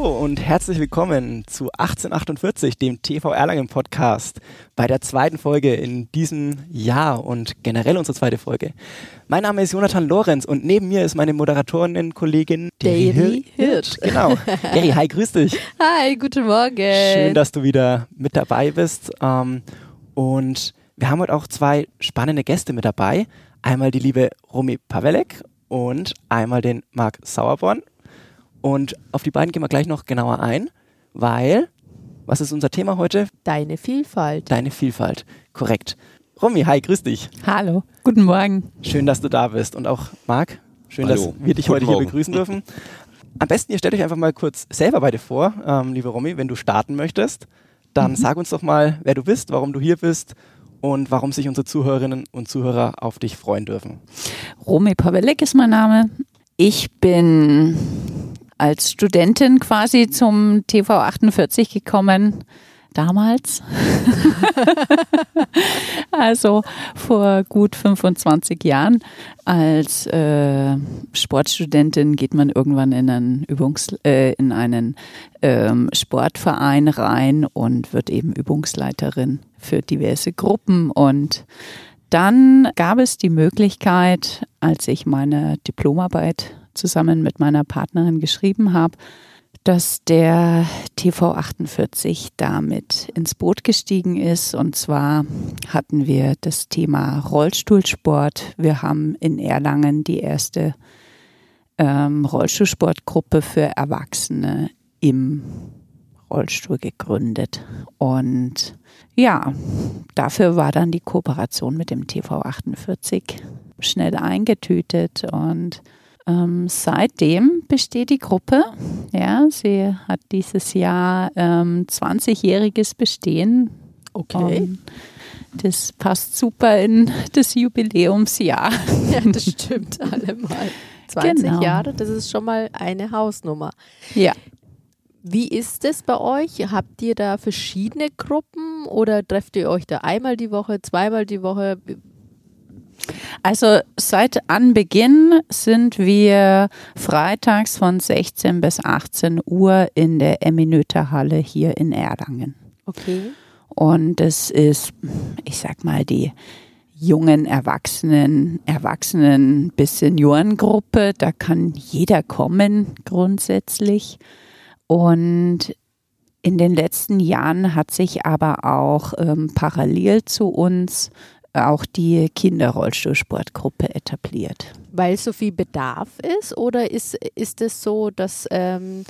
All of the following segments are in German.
Hallo und herzlich willkommen zu 1848, dem TV Erlangen Podcast, bei der zweiten Folge in diesem Jahr und generell unsere zweite Folge. Mein Name ist Jonathan Lorenz und neben mir ist meine Moderatorin-Kollegin Davy Hirt. Genau. Gary, hi, grüß dich. Hi, guten Morgen. Schön, dass du wieder mit dabei bist. Ähm, und wir haben heute auch zwei spannende Gäste mit dabei. Einmal die liebe Romy Pavelek und einmal den Marc Sauerborn. Und auf die beiden gehen wir gleich noch genauer ein, weil, was ist unser Thema heute? Deine Vielfalt. Deine Vielfalt, korrekt. Romy, hi, grüß dich. Hallo, guten Morgen. Schön, dass du da bist. Und auch Marc, schön, Hallo. dass wir dich Guten heute Morgen. hier begrüßen dürfen. Am besten, ihr stellt euch einfach mal kurz selber beide vor, ähm, liebe Romy, wenn du starten möchtest. Dann sag uns doch mal, wer du bist, warum du hier bist und warum sich unsere Zuhörerinnen und Zuhörer auf dich freuen dürfen. Romy Pawelek ist mein Name. Ich bin als Studentin quasi zum TV 48 gekommen. Damals. also vor gut 25 Jahren. Als äh, Sportstudentin geht man irgendwann in einen, Übungs äh, in einen ähm, Sportverein rein und wird eben Übungsleiterin für diverse Gruppen. Und dann gab es die Möglichkeit, als ich meine Diplomarbeit zusammen mit meiner Partnerin geschrieben habe, dass der TV 48 damit ins Boot gestiegen ist. Und zwar hatten wir das Thema Rollstuhlsport. Wir haben in Erlangen die erste ähm, Rollstuhlsportgruppe für Erwachsene im Rollstuhl gegründet. Und ja, dafür war dann die Kooperation mit dem TV 48 schnell eingetütet und ähm, seitdem besteht die Gruppe. Ja, sie hat dieses Jahr ähm, 20-jähriges Bestehen. Okay. Ähm, das passt super in das Jubiläumsjahr. Ja, das stimmt allemal. 20 Genau. Jahre, das ist schon mal eine Hausnummer. Ja. Wie ist es bei euch? Habt ihr da verschiedene Gruppen oder trefft ihr euch da einmal die Woche, zweimal die Woche? Also seit Anbeginn sind wir freitags von 16 bis 18 Uhr in der Eminöter Halle hier in Erlangen. Okay. Und es ist, ich sag mal, die jungen Erwachsenen, Erwachsenen bis Seniorengruppe. Da kann jeder kommen grundsätzlich. Und in den letzten Jahren hat sich aber auch ähm, parallel zu uns auch die Kinderrollstuhlsportgruppe etabliert. Weil so viel Bedarf ist oder ist, ist es so, dass ähm,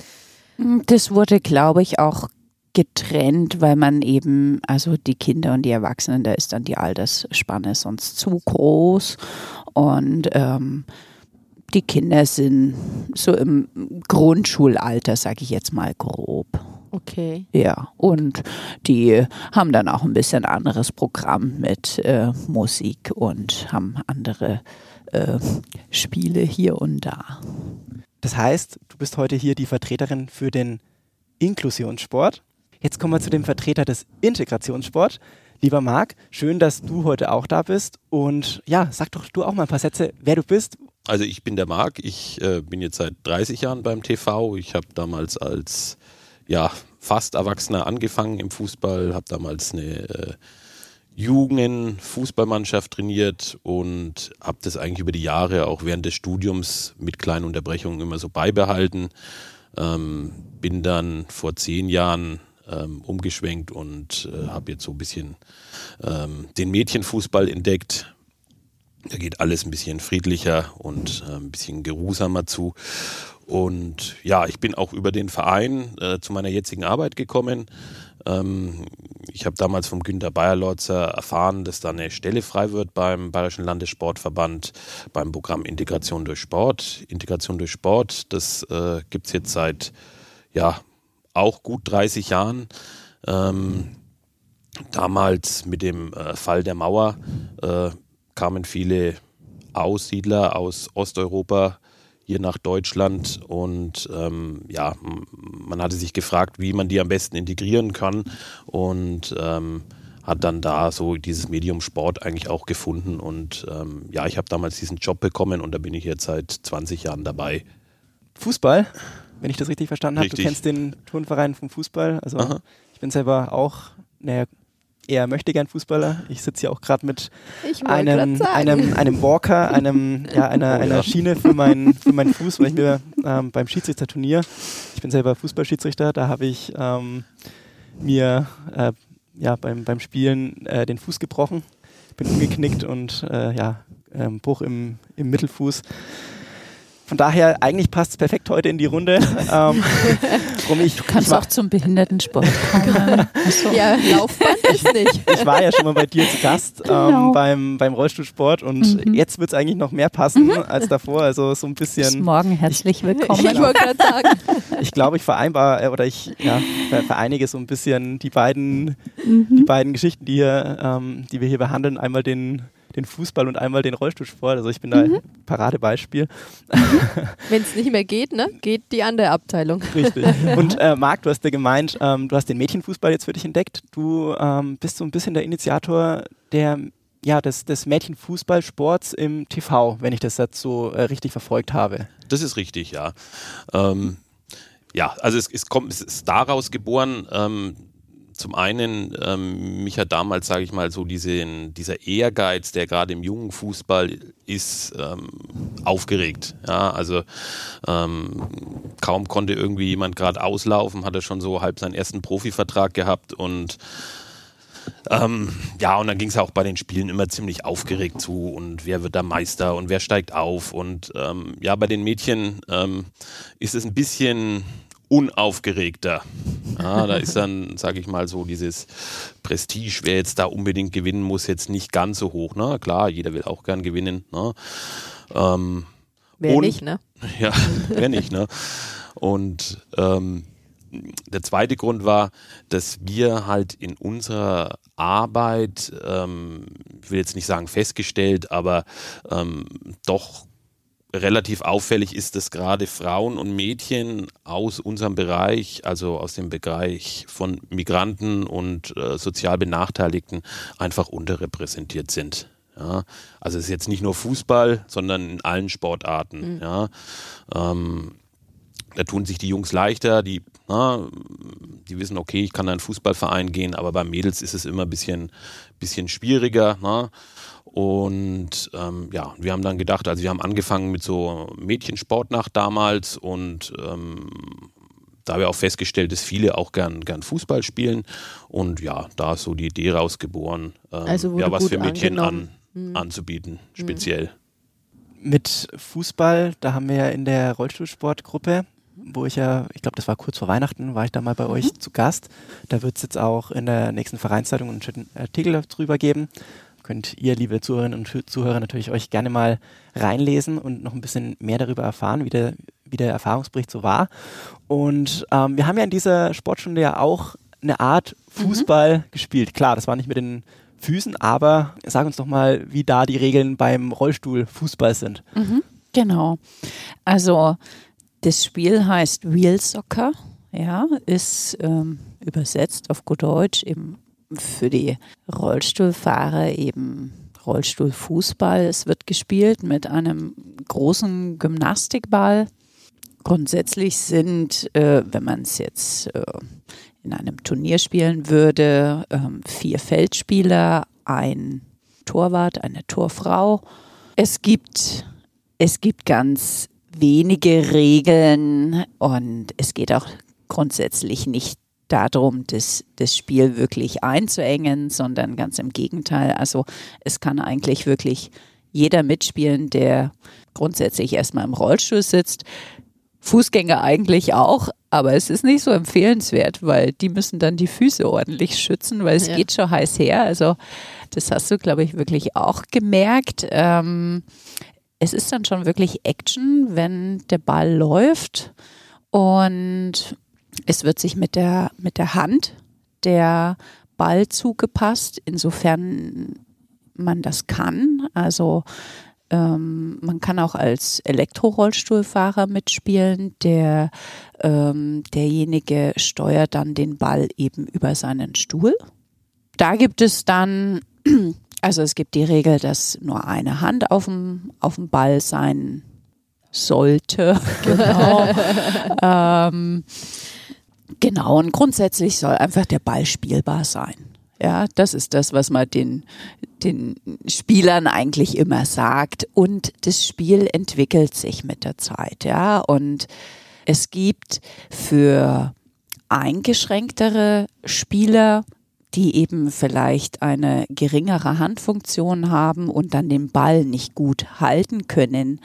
Das wurde, glaube ich, auch getrennt, weil man eben, also die Kinder und die Erwachsenen, da ist dann die Altersspanne sonst zu groß und ähm, die Kinder sind so im Grundschulalter, sage ich jetzt mal grob. Okay. Ja, und die haben dann auch ein bisschen anderes Programm mit äh, Musik und haben andere äh, Spiele hier und da. Das heißt, du bist heute hier die Vertreterin für den Inklusionssport. Jetzt kommen wir zu dem Vertreter des Integrationssport. Lieber Marc, schön, dass du heute auch da bist. Und ja, sag doch du auch mal ein paar Sätze, wer du bist. Also ich bin der Marc, ich äh, bin jetzt seit 30 Jahren beim TV. Ich habe damals als ja, fast Erwachsener angefangen im Fußball, habe damals eine äh, Jugendfußballmannschaft trainiert und habe das eigentlich über die Jahre auch während des Studiums mit kleinen Unterbrechungen immer so beibehalten. Ähm, bin dann vor zehn Jahren ähm, umgeschwenkt und äh, habe jetzt so ein bisschen ähm, den Mädchenfußball entdeckt. Da geht alles ein bisschen friedlicher und äh, ein bisschen geruhsamer zu. Und ja, ich bin auch über den Verein äh, zu meiner jetzigen Arbeit gekommen. Ähm, ich habe damals vom Günter Bayerlotzer erfahren, dass da eine Stelle frei wird beim Bayerischen Landessportverband beim Programm Integration durch Sport. Integration durch Sport, das äh, gibt es jetzt seit ja auch gut 30 Jahren. Ähm, damals mit dem äh, Fall der Mauer äh, kamen viele Aussiedler aus Osteuropa hier nach Deutschland und ähm, ja, man hatte sich gefragt, wie man die am besten integrieren kann und ähm, hat dann da so dieses Medium Sport eigentlich auch gefunden und ähm, ja, ich habe damals diesen Job bekommen und da bin ich jetzt seit 20 Jahren dabei. Fußball wenn ich das richtig verstanden habe. Du kennst den Turnverein vom Fußball. Also Aha. ich bin selber auch, naja, eher möchte gern Fußballer. Ich sitze hier auch gerade mit einem, einem, einem Walker, einem, ja, einer, Oh, einer ja. Schiene für meinen, für meinen Fuß, weil ich mir ähm, beim Schiedsrichterturnier, ich bin selber Fußballschiedsrichter, da habe ich ähm, mir äh, ja, beim, beim Spielen äh, den Fuß gebrochen, bin umgeknickt und äh, ja, ähm, Bruch im, im Mittelfuß. Von daher, eigentlich passt es perfekt heute in die Runde. ähm, rum ich, Du kannst ich, auch zum Behindertensport kommen. Achso. Ja, Laufband ist nicht. ich war ja schon mal bei dir zu Gast Genau. ähm, beim, beim Rollstuhlsport und Mhm. jetzt wird es eigentlich noch mehr passen als davor. Also so ein Bis bisschen, morgen herzlich willkommen. Ich wollte gerade sagen. ich glaube, ich vereinbar äh, oder ich ja, ver vereinige so ein bisschen die beiden, Mhm. die beiden Geschichten, die, hier, ähm, die wir hier behandeln. Einmal den, den Fußball und einmal den Rollstuhlsport. Also ich bin da Mhm. ein Paradebeispiel. Wenn es nicht mehr geht, ne, geht die andere Abteilung. Richtig. Und äh, Marc, du hast ja gemeint, ähm, du hast den Mädchenfußball jetzt für dich entdeckt. Du ähm, bist so ein bisschen der Initiator der, ja, des, des Mädchenfußballsports im TV, wenn ich das jetzt so äh, richtig verfolgt habe. Das ist richtig, ja. Ähm, ja, also es, es, kommt, es ist daraus geboren. Ähm, zum einen, ähm, mich hat damals, sage ich mal, so diesen, dieser Ehrgeiz, der gerade im jungen Fußball ist, ähm, aufgeregt. Ja, also ähm, kaum konnte irgendwie jemand gerade auslaufen, hat er schon so halb seinen ersten Profivertrag gehabt und ähm, ja, und dann ging es auch bei den Spielen immer ziemlich aufgeregt zu und wer wird da Meister und wer steigt auf und ähm, ja, bei den Mädchen ähm, ist es ein bisschen unaufgeregter. Ja, da ist dann, sage ich mal, so dieses Prestige, wer jetzt da unbedingt gewinnen muss, jetzt nicht ganz so hoch. Ne? Klar, jeder will auch gern gewinnen. Ne? Ähm, Wer Und- nicht, ne? ja, wer nicht, ne? Und ähm, der zweite Grund war, dass wir halt in unserer Arbeit, ähm, ich will jetzt nicht sagen festgestellt, aber ähm, doch relativ auffällig ist, dass gerade Frauen und Mädchen aus unserem Bereich, also aus dem Bereich von Migranten und äh, sozial Benachteiligten, einfach unterrepräsentiert sind. Ja, also es ist jetzt nicht nur Fußball, sondern in allen Sportarten. Ja, ähm, da tun sich die Jungs leichter, die, na, die wissen, okay, ich kann in einen Fußballverein gehen, aber bei Mädels ist es immer ein bisschen, bisschen schwieriger. Na? Und ähm, ja, wir haben dann gedacht, also wir haben angefangen mit so Mädchensportnacht damals und ähm, da haben wir auch festgestellt, dass viele auch gern, gern Fußball spielen. Und ja, da ist so die Idee rausgeboren, ähm, Also ja, was für Mädchen an. Mhm. anzubieten, speziell. Mit Fußball, da haben wir ja in der Rollstuhlsportgruppe, wo ich ja, ich glaube, das war kurz vor Weihnachten, war ich da mal bei euch zu Gast. Da wird es jetzt auch in der nächsten Vereinszeitung einen schönen Artikel darüber geben. Könnt ihr, liebe Zuhörerinnen und Zuhörer, natürlich euch gerne mal reinlesen und noch ein bisschen mehr darüber erfahren, wie der, wie der Erfahrungsbericht so war. Und ähm, wir haben ja in dieser Sportstunde ja auch eine Art Fußball gespielt. Klar, das war nicht mit den Füßen, aber sag uns doch mal, wie da die Regeln beim Rollstuhlfußball sind. Genau. Also das Spiel heißt Wheel Soccer, ja, ist ähm, übersetzt auf gut Deutsch eben für die Rollstuhlfahrer eben Rollstuhlfußball. Es wird gespielt mit einem großen Gymnastikball. Grundsätzlich sind, äh, wenn man es jetzt äh, in einem Turnier spielen würde, ähm, vier Feldspieler, ein Torwart, eine Torfrau. Es gibt, es gibt ganz wenige Regeln und es geht auch grundsätzlich nicht darum, das, das Spiel wirklich einzuengen, sondern ganz im Gegenteil. Also es kann eigentlich wirklich jeder mitspielen, der grundsätzlich erstmal im Rollstuhl sitzt. Fußgänger eigentlich auch, aber es ist nicht so empfehlenswert, weil die müssen dann die Füße ordentlich schützen, weil es Ja. geht schon heiß her. Also das hast du, glaube ich, wirklich auch gemerkt. Ähm, es ist dann schon wirklich Action, wenn der Ball läuft und es wird sich mit der, mit der Hand der Ball zugepasst, insofern man das kann. Also ähm, man kann auch als Elektrorollstuhlfahrer mitspielen. Der, ähm, derjenige steuert dann den Ball eben über seinen Stuhl. Da gibt es dann, also es gibt die Regel, dass nur eine Hand auf dem, auf dem Ball sein sollte. Genau. ähm, genau, und grundsätzlich soll einfach der Ball spielbar sein. Ja, das ist das, was man den, den Spielern eigentlich immer sagt. Und das Spiel entwickelt sich mit der Zeit, ja. Und es gibt für eingeschränktere Spieler, die eben vielleicht eine geringere Handfunktion haben und dann den Ball nicht gut halten können,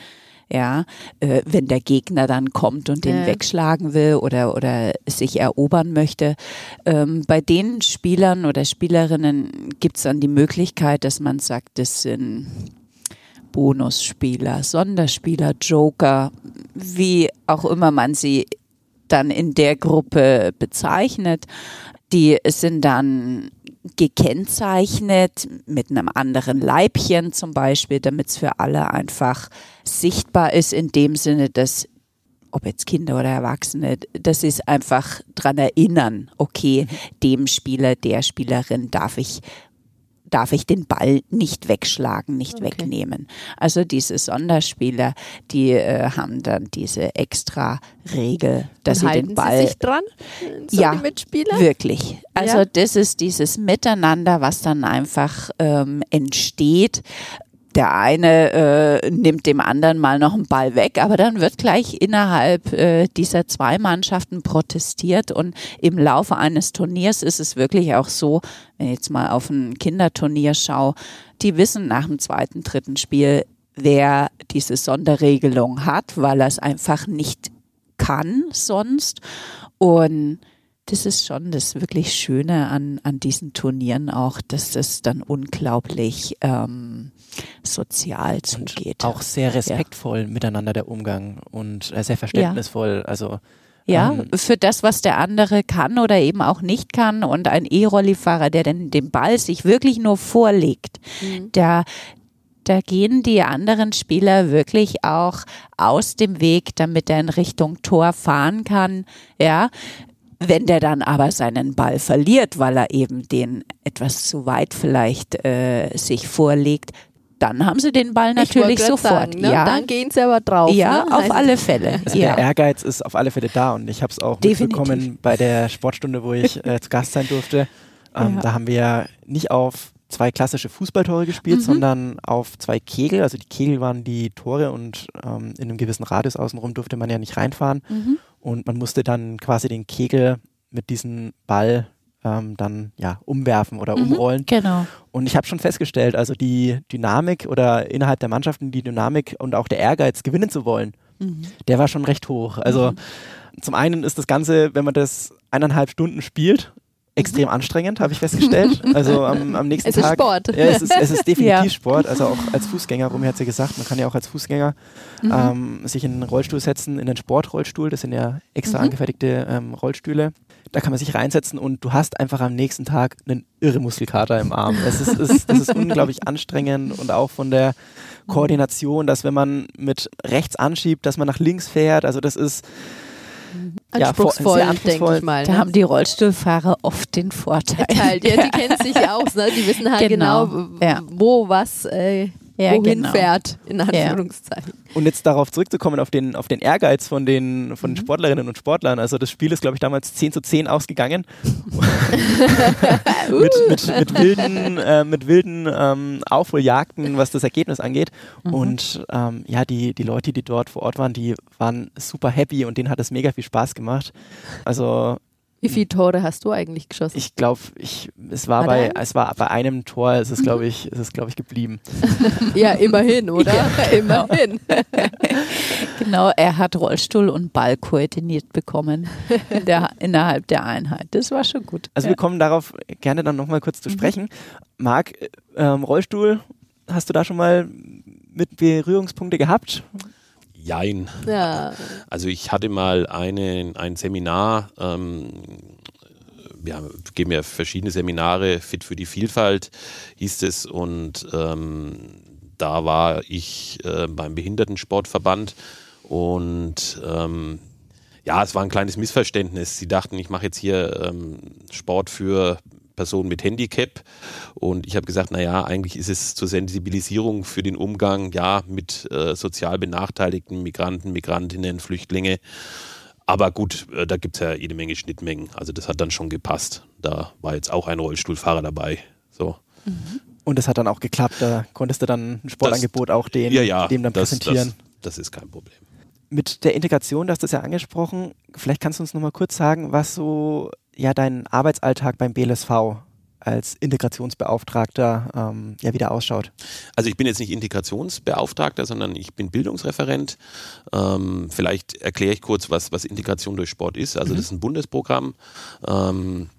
ja, äh, wenn der Gegner dann kommt und den ja. wegschlagen will oder, oder sich erobern möchte. Ähm, bei den Spielern oder Spielerinnen gibt es dann die Möglichkeit, dass man sagt, das sind Bonusspieler, Sonderspieler, Joker, wie auch immer man sie dann in der Gruppe bezeichnet. Die sind dann gekennzeichnet mit einem anderen Leibchen zum Beispiel, damit es für alle einfach sichtbar ist, in dem Sinne, dass ob jetzt Kinder oder Erwachsene, dass sie es einfach daran erinnern, okay, dem Spieler, der Spielerin darf ich darf ich den Ball nicht wegschlagen, nicht okay. wegnehmen. Also diese Sonderspieler, die äh, haben dann diese extra Regel, dass Und sie den Ball. Sie sich dran? So ja, wirklich. Also ja. das ist dieses Miteinander, was dann einfach ähm, entsteht der eine äh, nimmt dem anderen mal noch einen Ball weg, aber dann wird gleich innerhalb äh, dieser zwei Mannschaften protestiert und im Laufe eines Turniers ist es wirklich auch so, wenn ich jetzt mal auf ein Kinderturnier schaue, die wissen nach dem zweiten, dritten Spiel, wer diese Sonderregelung hat, weil er es einfach nicht kann sonst. Und das ist schon das wirklich Schöne an, an diesen Turnieren auch, dass das dann unglaublich ähm, sozial zugeht. Und auch sehr respektvoll ja. miteinander der Umgang und äh, sehr verständnisvoll. Ja. Also ja, ähm, für das, was der andere kann oder eben auch nicht kann. Und ein E-Rolli-Fahrer, der denn den Ball sich wirklich nur vorlegt, mhm. der, da gehen die anderen Spieler wirklich auch aus dem Weg, damit er in Richtung Tor fahren kann. Ja, wenn der dann aber seinen Ball verliert, weil er eben den etwas zu weit vielleicht äh, sich vorlegt, dann haben sie den Ball natürlich sofort. Sagen, ne? Ja. Dann gehen sie aber drauf. Ja, ne? auf also alle Fälle. Also ja. Der Ehrgeiz ist auf alle Fälle da und ich habe es auch Definitiv. mitbekommen bei der Sportstunde, wo ich äh, zu Gast sein durfte. Ähm, ja. Da haben wir ja nicht auf zwei klassische Fußballtore gespielt, mhm. sondern auf zwei Kegel. Also die Kegel waren die Tore und ähm, in einem gewissen Radius außenrum durfte man ja nicht reinfahren. Mhm. Und man musste dann quasi den Kegel mit diesem Ball ähm, dann ja umwerfen oder mhm, umrollen. Genau. Und ich habe schon festgestellt, also die Dynamik oder innerhalb der Mannschaften die Dynamik und auch der Ehrgeiz, gewinnen zu wollen, mhm. der war schon recht hoch. Also mhm. zum einen ist das Ganze, wenn man das eineinhalb Stunden spielt, extrem anstrengend, habe ich festgestellt. Also am, am nächsten es Tag. Es ist Sport. Ja, es ist, es ist definitiv ja. Sport. Also auch als Fußgänger, Rumi hat sie ja gesagt, man kann ja auch als Fußgänger mhm. ähm, sich in einen Rollstuhl setzen, in einen Sportrollstuhl. Das sind ja extra mhm. angefertigte ähm, Rollstühle. Da kann man sich reinsetzen und du hast einfach am nächsten Tag einen irre Muskelkater im Arm. Es ist, ist, das ist unglaublich anstrengend und auch von der Koordination, dass wenn man mit rechts anschiebt, dass man nach links fährt. Also das ist anspruchsvoll, ja, denke ich mal. Da ne? haben die Rollstuhlfahrer oft den Vorteil. Ja, die kennen sich aus, ne? die wissen halt genau, genau ja. wo was äh, ja, wohin genau. fährt, in Anführungszeichen. Ja. Und jetzt darauf zurückzukommen, auf den, auf den Ehrgeiz von den, von den mhm. Sportlerinnen und Sportlern. Also das Spiel ist, glaube ich, damals 10 zu 10 ausgegangen. mit, mit, mit, wilden, äh, mit wilden ähm, Aufholjagden, was das Ergebnis angeht. Mhm. Und ähm, ja, die, die Leute, die dort vor Ort waren, die waren super happy und denen hat es mega viel Spaß gemacht. Also wie viele Tore hast du eigentlich geschossen? Ich glaube, ich, es war, war bei, es war bei einem Tor, es ist, glaube ich, es ist, glaube ich, geblieben. ja, immerhin, oder? Ja, genau. immerhin. genau, er hat Rollstuhl und Ball koordiniert bekommen in der, innerhalb der Einheit. Das war schon gut. Also ja. wir kommen darauf gerne dann nochmal kurz zu mhm. sprechen. Mhm. Marc, ähm, Rollstuhl, hast du da schon mal mit Berührungspunkte gehabt? Jein. Ja. Also ich hatte mal eine, ein Seminar, ähm, wir geben ja verschiedene Seminare, Fit für die Vielfalt hieß es und ähm, da war ich äh, beim Behindertensportverband und ähm, ja, es war ein kleines Missverständnis. Sie dachten, ich mache jetzt hier ähm, Sport für Person mit Handicap. Und ich habe gesagt, naja, eigentlich ist es zur Sensibilisierung für den Umgang ja mit äh, sozial benachteiligten Migranten, Migrantinnen, Flüchtlinge. Aber gut, äh, da gibt es ja jede Menge Schnittmengen. Also das hat dann schon gepasst. Da war jetzt auch ein Rollstuhlfahrer dabei. So. Mhm. Und es hat dann auch geklappt. Da konntest du dann ein Sportangebot das, auch den, ja, ja, dem dann das, präsentieren. Das, das ist kein Problem mit der Integration, du hast das ja angesprochen, vielleicht kannst du uns nochmal kurz sagen, was so ja dein Arbeitsalltag beim BLSV als Integrationsbeauftragter ähm, ja wieder ausschaut. Also ich bin jetzt nicht Integrationsbeauftragter, sondern ich bin Bildungsreferent. Ähm, vielleicht erkläre ich kurz, was, was Integration durch Sport ist. Also mhm. das ist ein Bundesprogramm. Ähm,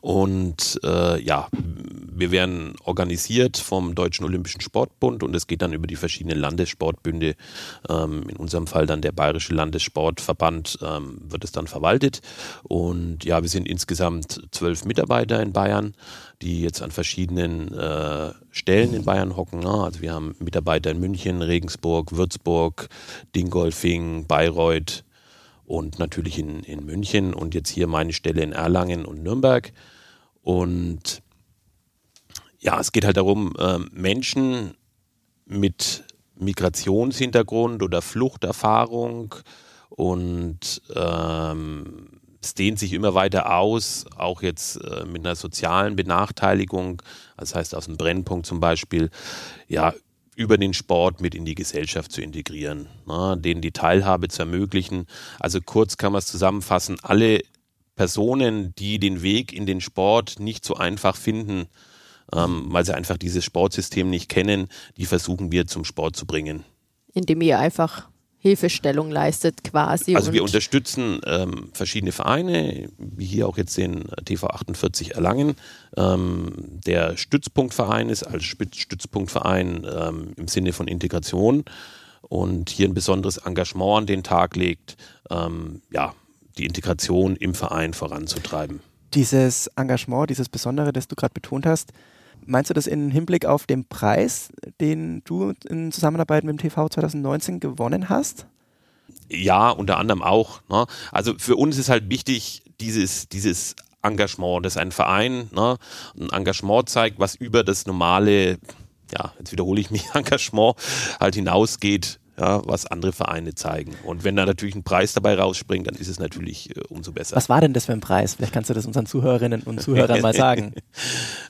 und äh, ja, wir werden organisiert vom Deutschen Olympischen Sportbund und es geht dann über die verschiedenen Landessportbünde. Ähm, in unserem Fall dann der Bayerische Landessportverband ähm, wird es dann verwaltet. Und ja, wir sind insgesamt zwölf Mitarbeiter in Bayern, die jetzt an verschiedenen äh, Stellen in Bayern hocken. Ne? Also wir haben Mitarbeiter in München, Regensburg, Würzburg, Dingolfing, Bayreuth, und natürlich in, in München und jetzt hier meine Stelle in Erlangen und Nürnberg. Und ja, es geht halt darum, äh, Menschen mit Migrationshintergrund oder Fluchterfahrung und ähm, es dehnt sich immer weiter aus, auch jetzt äh, mit einer sozialen Benachteiligung, das heißt aus dem Brennpunkt zum Beispiel, ja, über den Sport mit in die Gesellschaft zu integrieren, ne, denen die Teilhabe zu ermöglichen. Also kurz kann man es zusammenfassen, alle Personen, die den Weg in den Sport nicht so einfach finden, ähm, weil sie einfach dieses Sportsystem nicht kennen, die versuchen wir zum Sport zu bringen. Indem ihr einfach Hilfestellung leistet quasi. Also wir unterstützen ähm, verschiedene Vereine, wie hier auch jetzt den TV 48 Erlangen, ähm, der Stützpunktverein ist, als Stützpunktverein ähm, im Sinne von Integration und hier ein besonderes Engagement an den Tag legt, ähm, ja, die Integration im Verein voranzutreiben. Dieses Engagement, dieses Besondere, das du gerade betont hast, Meinst du das im Hinblick auf den Preis, den du in Zusammenarbeit mit dem TV 2019 gewonnen hast? Ja, unter anderem auch. Ne? Also für uns ist halt wichtig, dieses, dieses Engagement, dass ein Verein ne, ein Engagement zeigt, was über das normale, ja, jetzt wiederhole ich mich, Engagement halt hinausgeht, ja, was andere Vereine zeigen. Und wenn da natürlich ein Preis dabei rausspringt, dann ist es natürlich äh, umso besser. Was war denn das für ein Preis? Vielleicht kannst du das unseren Zuhörerinnen und Zuhörern mal sagen.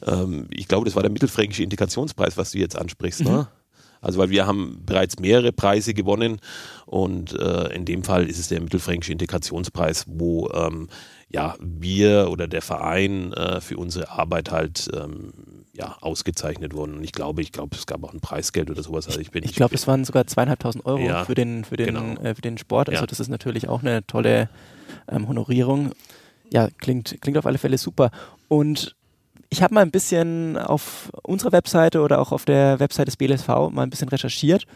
ähm, ich glaube, das war der mittelfränkische Integrationspreis, was du jetzt ansprichst. Ne? Mhm. Ne? Also weil wir haben bereits mehrere Preise gewonnen und äh, in dem Fall ist es der mittelfränkische Integrationspreis, wo ähm, ja wir oder der Verein äh, für unsere Arbeit halt ähm, ja, ausgezeichnet wurden. Und ich glaube, ich glaube, es gab auch ein Preisgeld oder sowas. Also ich ich, ich glaube, es waren sogar zweieinhalbtausend Euro ja, für den für den genau. äh, für den Sport. Also ja. das ist natürlich auch eine tolle ähm, Honorierung. Ja, klingt klingt auf alle Fälle super. Und ich habe mal ein bisschen auf unserer Webseite oder auch auf der Webseite des BLSV mal ein bisschen recherchiert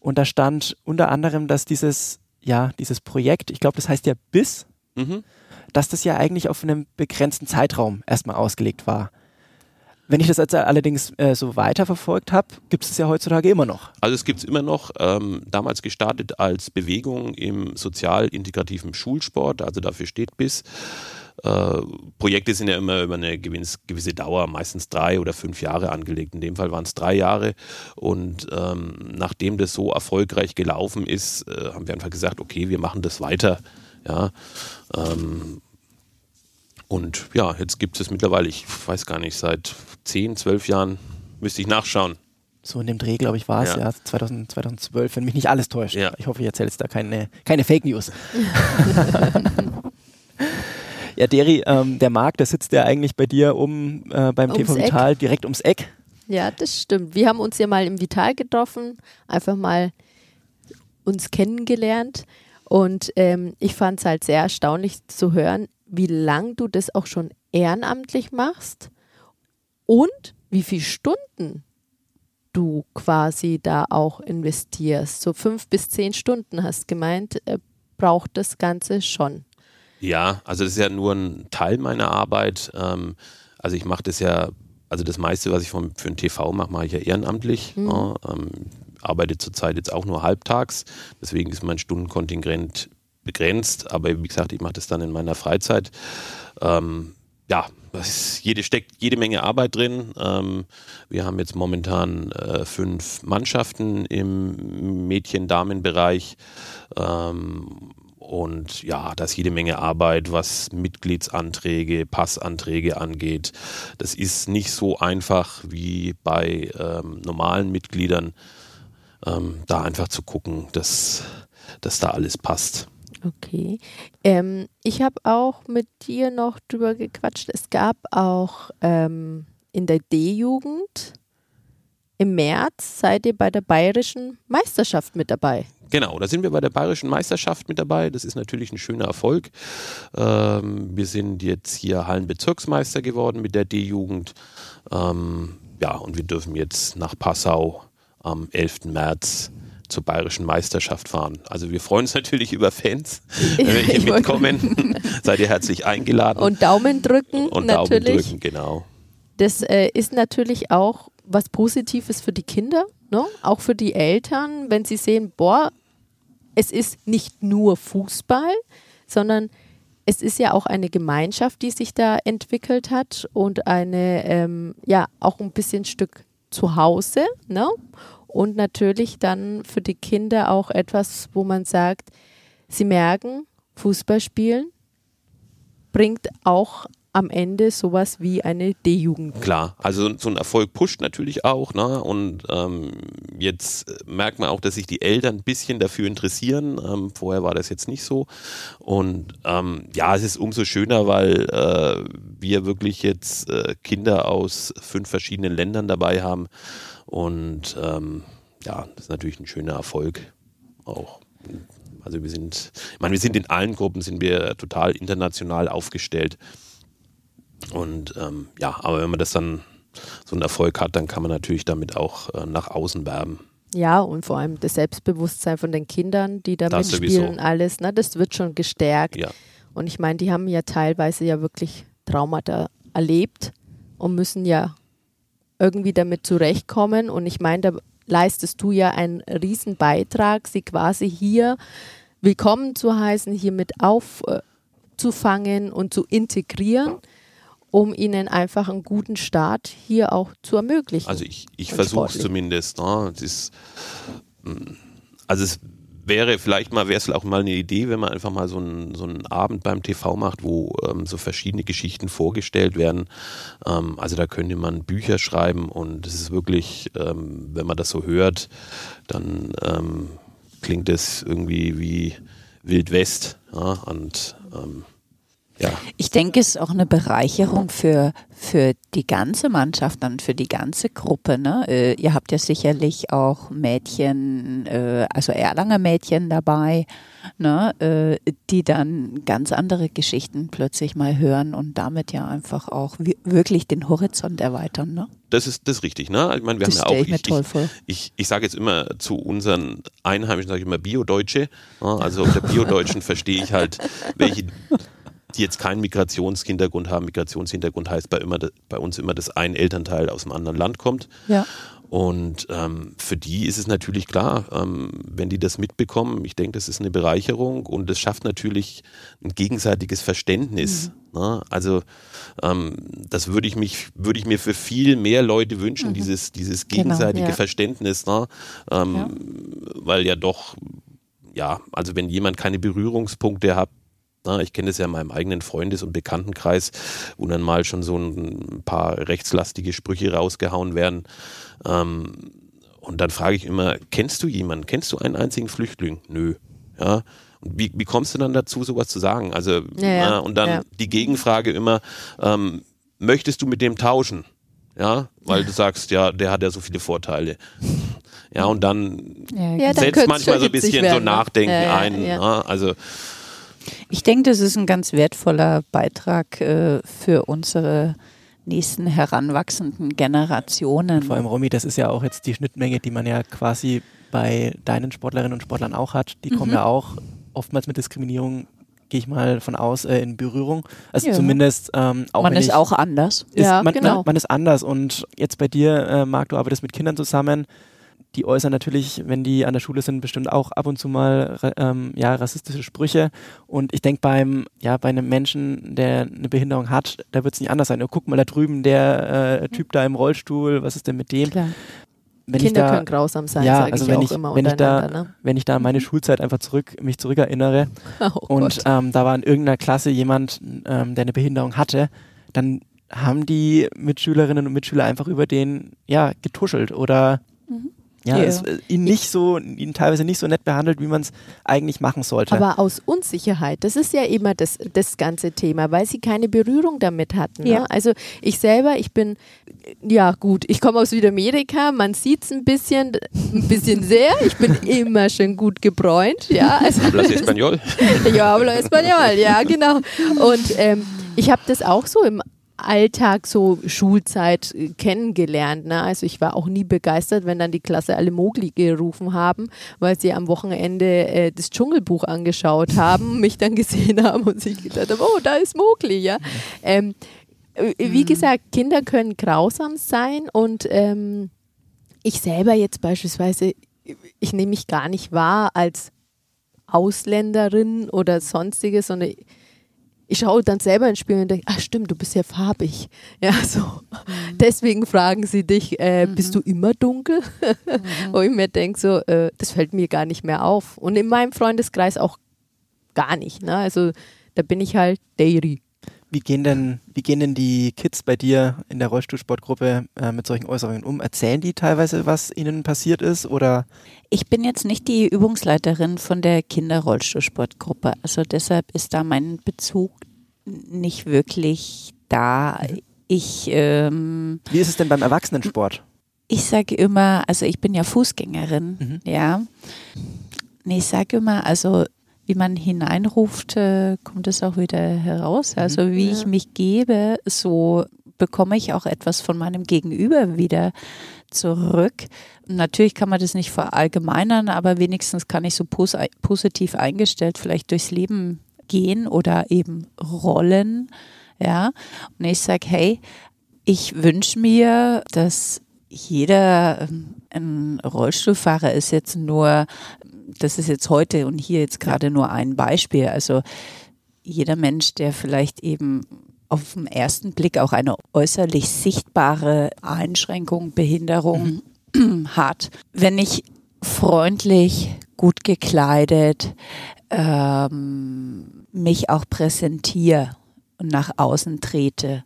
und da stand unter anderem, dass dieses ja dieses Projekt, ich glaube, das heißt ja BIS, mhm. dass das ja eigentlich auf einem begrenzten Zeitraum erstmal ausgelegt war. Wenn ich das jetzt allerdings äh, so weiterverfolgt habe, gibt es ja heutzutage immer noch. Also es gibt es immer noch, ähm, damals gestartet als Bewegung im sozial-integrativen Schulsport, also dafür steht BIS. Äh, Projekte sind ja immer über eine gewisse Dauer, meistens drei oder fünf Jahre angelegt. In dem Fall waren es drei Jahre. Und ähm, nachdem das so erfolgreich gelaufen ist, äh, haben wir einfach gesagt, okay, wir machen das weiter. Ja, ähm, und ja, jetzt gibt es mittlerweile, ich weiß gar nicht, seit 10, 12 Jahren, müsste ich nachschauen. So in dem Dreh, glaube ich, war es ja, ja 2000, 2012, wenn mich nicht alles täuscht. Ja. Ich hoffe, ich erzähle jetzt da keine, keine Fake News. ja, Deri, ähm, der Marc, der sitzt ja eigentlich bei dir um äh, beim ums TV Vital Eck. direkt ums Eck. Ja, das stimmt. Wir haben uns ja mal im Vital getroffen, einfach mal uns kennengelernt. Und ähm, ich fand es halt sehr erstaunlich zu hören, wie lang du das auch schon ehrenamtlich machst und wie viele Stunden du quasi da auch investierst. So fünf bis zehn Stunden hast gemeint, äh, braucht das Ganze schon. Ja, also das ist ja nur ein Teil meiner Arbeit. Ähm, also ich mache das ja, also das meiste, was ich vom, für den TV mache, mache ich ja ehrenamtlich. Mhm. Ja, ähm, arbeite zurzeit jetzt auch nur halbtags, deswegen ist mein Stundenkontingent begrenzt, aber wie gesagt, ich mache das dann in meiner Freizeit. Ähm, ja, ist, jede steckt jede Menge Arbeit drin. Ähm, wir haben jetzt momentan äh, fünf Mannschaften im Mädchen-Damen-Bereich. Ähm, und ja, da ist jede Menge Arbeit, was Mitgliedsanträge, Passanträge angeht. Das ist nicht so einfach wie bei ähm, normalen Mitgliedern, ähm, da einfach zu gucken, dass, dass da alles passt. Okay. Ähm, ich habe auch mit dir noch drüber gequatscht. Es gab auch ähm, in der D-Jugend im März seid ihr bei der bayerischen Meisterschaft mit dabei. Genau, da sind wir bei der Bayerischen Meisterschaft mit dabei. Das ist natürlich ein schöner Erfolg. Ähm, wir sind jetzt hier Hallenbezirksmeister geworden mit der D-Jugend. Ähm, ja, und wir dürfen jetzt nach Passau am 11. März zur Bayerischen Meisterschaft fahren. Also wir freuen uns natürlich über Fans, wenn ihr mitkommen. Seid ihr herzlich eingeladen. Und Daumen drücken. Und natürlich. Daumen drücken, genau. Das äh, ist natürlich auch was Positives für die Kinder, ne? auch für die Eltern, wenn sie sehen, boah, es ist nicht nur Fußball, sondern es ist ja auch eine Gemeinschaft, die sich da entwickelt hat und eine, ähm, ja, auch ein bisschen Stück zu Hause. Ne? Und natürlich dann für die Kinder auch etwas, wo man sagt, sie merken, Fußball spielen bringt auch am Ende sowas wie eine D-Jugend. Klar, also so ein Erfolg pusht natürlich auch, ne? Und ähm, jetzt merkt man auch, dass sich die Eltern ein bisschen dafür interessieren. Ähm, vorher war das jetzt nicht so. Und ähm, ja, es ist umso schöner, weil äh, wir wirklich jetzt äh, Kinder aus fünf verschiedenen Ländern dabei haben. Und ähm, ja, das ist natürlich ein schöner Erfolg auch. Also wir sind, ich meine, wir sind in allen Gruppen sind wir total international aufgestellt. Und ähm, ja, aber wenn man das dann so einen Erfolg hat, dann kann man natürlich damit auch äh, nach außen werben. Ja, und vor allem das Selbstbewusstsein von den Kindern, die da Das mitspielen, sowieso. alles, ne, das wird schon gestärkt. Ja. Und ich meine, die haben ja teilweise ja wirklich Traumata erlebt und müssen ja irgendwie damit zurechtkommen. Und ich meine, da leistest du ja einen riesen Beitrag, sie quasi hier willkommen zu heißen, hier mit aufzufangen und zu integrieren, um ihnen einfach einen guten Start hier auch zu ermöglichen. Also ich, ich versuche es zumindest. Ne? Es ist, mm, also es wäre vielleicht mal, wäre es auch mal eine Idee, wenn man einfach mal so einen, so einen Abend beim TV macht, wo ähm, so verschiedene Geschichten vorgestellt werden. Ähm, also da könnte man Bücher schreiben und es ist wirklich, ähm, wenn man das so hört, dann ähm, klingt es irgendwie wie Wild West. Ja? Und ähm, ja, Ich denke, es ist auch eine Bereicherung für, für die ganze Mannschaft und für die ganze Gruppe. Ne? Äh, ihr habt ja sicherlich auch Mädchen, äh, also Erlanger Mädchen dabei, ne? äh, die dann ganz andere Geschichten plötzlich mal hören und damit ja einfach auch wi- wirklich den Horizont erweitern. Ne? das ist das ist richtig. Ne? Ich meine, wir Das haben ja auch ich mir toll vor. ich, ich sage jetzt immer zu unseren Einheimischen, sage ich immer Bio-Deutsche. Ja, also unter Bio-Deutschen verstehe ich halt, welche, die jetzt keinen Migrationshintergrund haben. Migrationshintergrund heißt bei, immer, bei uns immer, dass ein Elternteil aus einem anderen Land kommt. Ja. Und ähm, für die ist es natürlich klar, ähm, wenn die das mitbekommen, ich denke, das ist eine Bereicherung und es schafft natürlich ein gegenseitiges Verständnis. Ne? Also ähm, das würde ich mich, würde ich mir für viel mehr Leute wünschen, dieses, dieses Genau, gegenseitige ja. Verständnis, ne? ähm, weil ja doch, ja, also wenn jemand keine Berührungspunkte hat, na, ich kenne das ja in meinem eigenen Freundes- und Bekanntenkreis, wo dann mal schon so ein paar rechtslastige Sprüche rausgehauen werden. Ähm, und dann frage ich immer, kennst du jemanden? Kennst du einen einzigen Flüchtling? Nö. Ja. Und wie, wie kommst du dann dazu, sowas zu sagen? Also, Ja, ja. und dann Ja. die Gegenfrage immer, ähm, möchtest du mit dem tauschen? Ja, weil du sagst, ja, der hat ja so viele Vorteile. Ja, und dann Ja, dann setzt könnte's manchmal so ein bisschen so werden, ne? Nachdenken ein. ne? Also, Ich denke, das ist ein ganz wertvoller Beitrag äh, für unsere nächsten heranwachsenden Generationen. Vor allem, Romy, das ist ja auch jetzt die Schnittmenge, die man ja quasi bei deinen Sportlerinnen und Sportlern auch hat. Die kommen Mhm. ja auch oftmals mit Diskriminierung, gehe ich mal von aus, äh, in Berührung. Also Ja. zumindest ähm, auch Man ist auch anders. ist, Ja, man, genau. man, man ist anders und jetzt bei dir, äh, Marc, du arbeitest mit Kindern zusammen. Die äußern natürlich, wenn die an der Schule sind, bestimmt auch ab und zu mal ähm, ja, rassistische Sprüche. Und ich denke beim, ja, bei einem Menschen, der eine Behinderung hat, da wird es nicht anders sein. Oh, guck mal da drüben, der äh, Typ da im Rollstuhl, was ist denn mit dem? Klar. Wenn Kinder da, können grausam sein, ja, sage also ich wenn auch ich, immer wenn ich da. Ne? wenn ich da an meine Mhm. Schulzeit einfach zurück, mich zurückerinnere Oh und ähm, da war in irgendeiner Klasse jemand, ähm, der eine Behinderung hatte, dann haben die Mitschülerinnen und Mitschüler einfach über den ja getuschelt oder Mhm. Ja, Ja. Es, äh, ihn nicht so, ihn teilweise nicht so nett behandelt, wie man es eigentlich machen sollte. Aber aus Unsicherheit, das ist ja immer das, das ganze Thema, weil sie keine Berührung damit hatten. Ja. Ne? Also ich selber, ich bin, ja gut, ich komme aus Südamerika, man sieht es ein bisschen, ein bisschen sehr. Ich bin immer schon gut gebräunt, ja. Also, Hablas Español. ja, hablo español, ja, genau. Und ähm, ich habe das auch so im Alltag, so Schulzeit äh, kennengelernt. Ne? Also ich war auch nie begeistert, wenn dann die Klasse alle Mogli gerufen haben, weil sie am Wochenende äh, das Dschungelbuch angeschaut haben, mich dann gesehen haben und sich gedacht haben, oh, da ist Mogli, ja. Ähm, äh, wie gesagt, Kinder können grausam sein und ähm, ich selber jetzt beispielsweise, ich nehme mich gar nicht wahr als Ausländerin oder sonstiges, sondern ich schaue dann selber ins Spiel und denke, ach stimmt, du bist ja farbig. Ja, so. Deswegen fragen sie dich, äh, bist du immer dunkel? Wo ich mir denke, so, äh, das fällt mir gar nicht mehr auf. Und in meinem Freundeskreis auch gar nicht. Ne? Also da bin ich halt Dairy. Wie gehen denn, wie gehen denn die Kids bei dir in der Rollstuhlsportgruppe äh, mit solchen Äußerungen um? Erzählen die teilweise, was ihnen passiert ist? Oder Ich bin jetzt nicht die Übungsleiterin von der Kinderrollstuhlsportgruppe. Also deshalb ist da mein Bezug nicht wirklich da. Ich, ähm, wie ist es denn beim Erwachsenensport? ich sage immer, also ich bin ja Fußgängerin, Mhm. ja. Nee, ich sage immer, also wie man hineinruft, äh, kommt es auch wieder heraus. Also wie ich mich gebe, so bekomme ich auch etwas von meinem Gegenüber wieder zurück. Natürlich kann man das nicht verallgemeinern, aber wenigstens kann ich so pos positiv eingestellt vielleicht durchs Leben gehen oder eben rollen. Ja, und ich sage, hey, ich wünsche mir, dass jeder ähm, ein Rollstuhlfahrer ist jetzt nur, das ist jetzt heute und hier jetzt gerade nur ein Beispiel. Also jeder Mensch, der vielleicht eben auf den ersten Blick auch eine äußerlich sichtbare Einschränkung, Behinderung hat. Wenn ich freundlich, gut gekleidet, ähm, mich auch präsentiere und nach außen trete,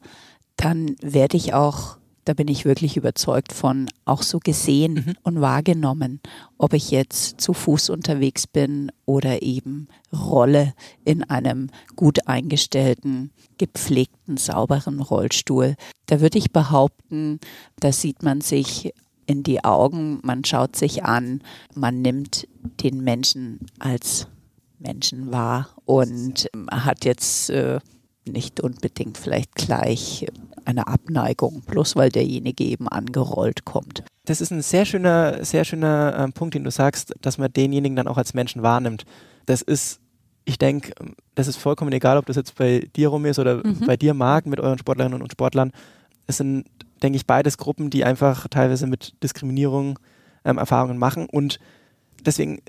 dann werde ich auch, da bin ich wirklich überzeugt von, auch so gesehen und wahrgenommen, ob ich jetzt zu Fuß unterwegs bin oder eben rolle in einem gut eingestellten, gepflegten, sauberen Rollstuhl. Da würde ich behaupten, da sieht man sich in die Augen, man schaut sich an, man nimmt den Menschen als Menschen wahr und hat jetzt äh, nicht unbedingt vielleicht gleich eine Abneigung, bloß weil derjenige eben angerollt kommt. Das ist ein sehr schöner, sehr schöner ähm, Punkt, den du sagst, dass man denjenigen dann auch als Menschen wahrnimmt. Das ist, ich denke, das ist vollkommen egal, ob das jetzt bei dir rum ist oder Mhm. bei dir, Marc, mit euren Sportlerinnen und Sportlern. Es sind, denke ich, beides Gruppen, die einfach teilweise mit Diskriminierung ähm, Erfahrungen machen. Und deswegen,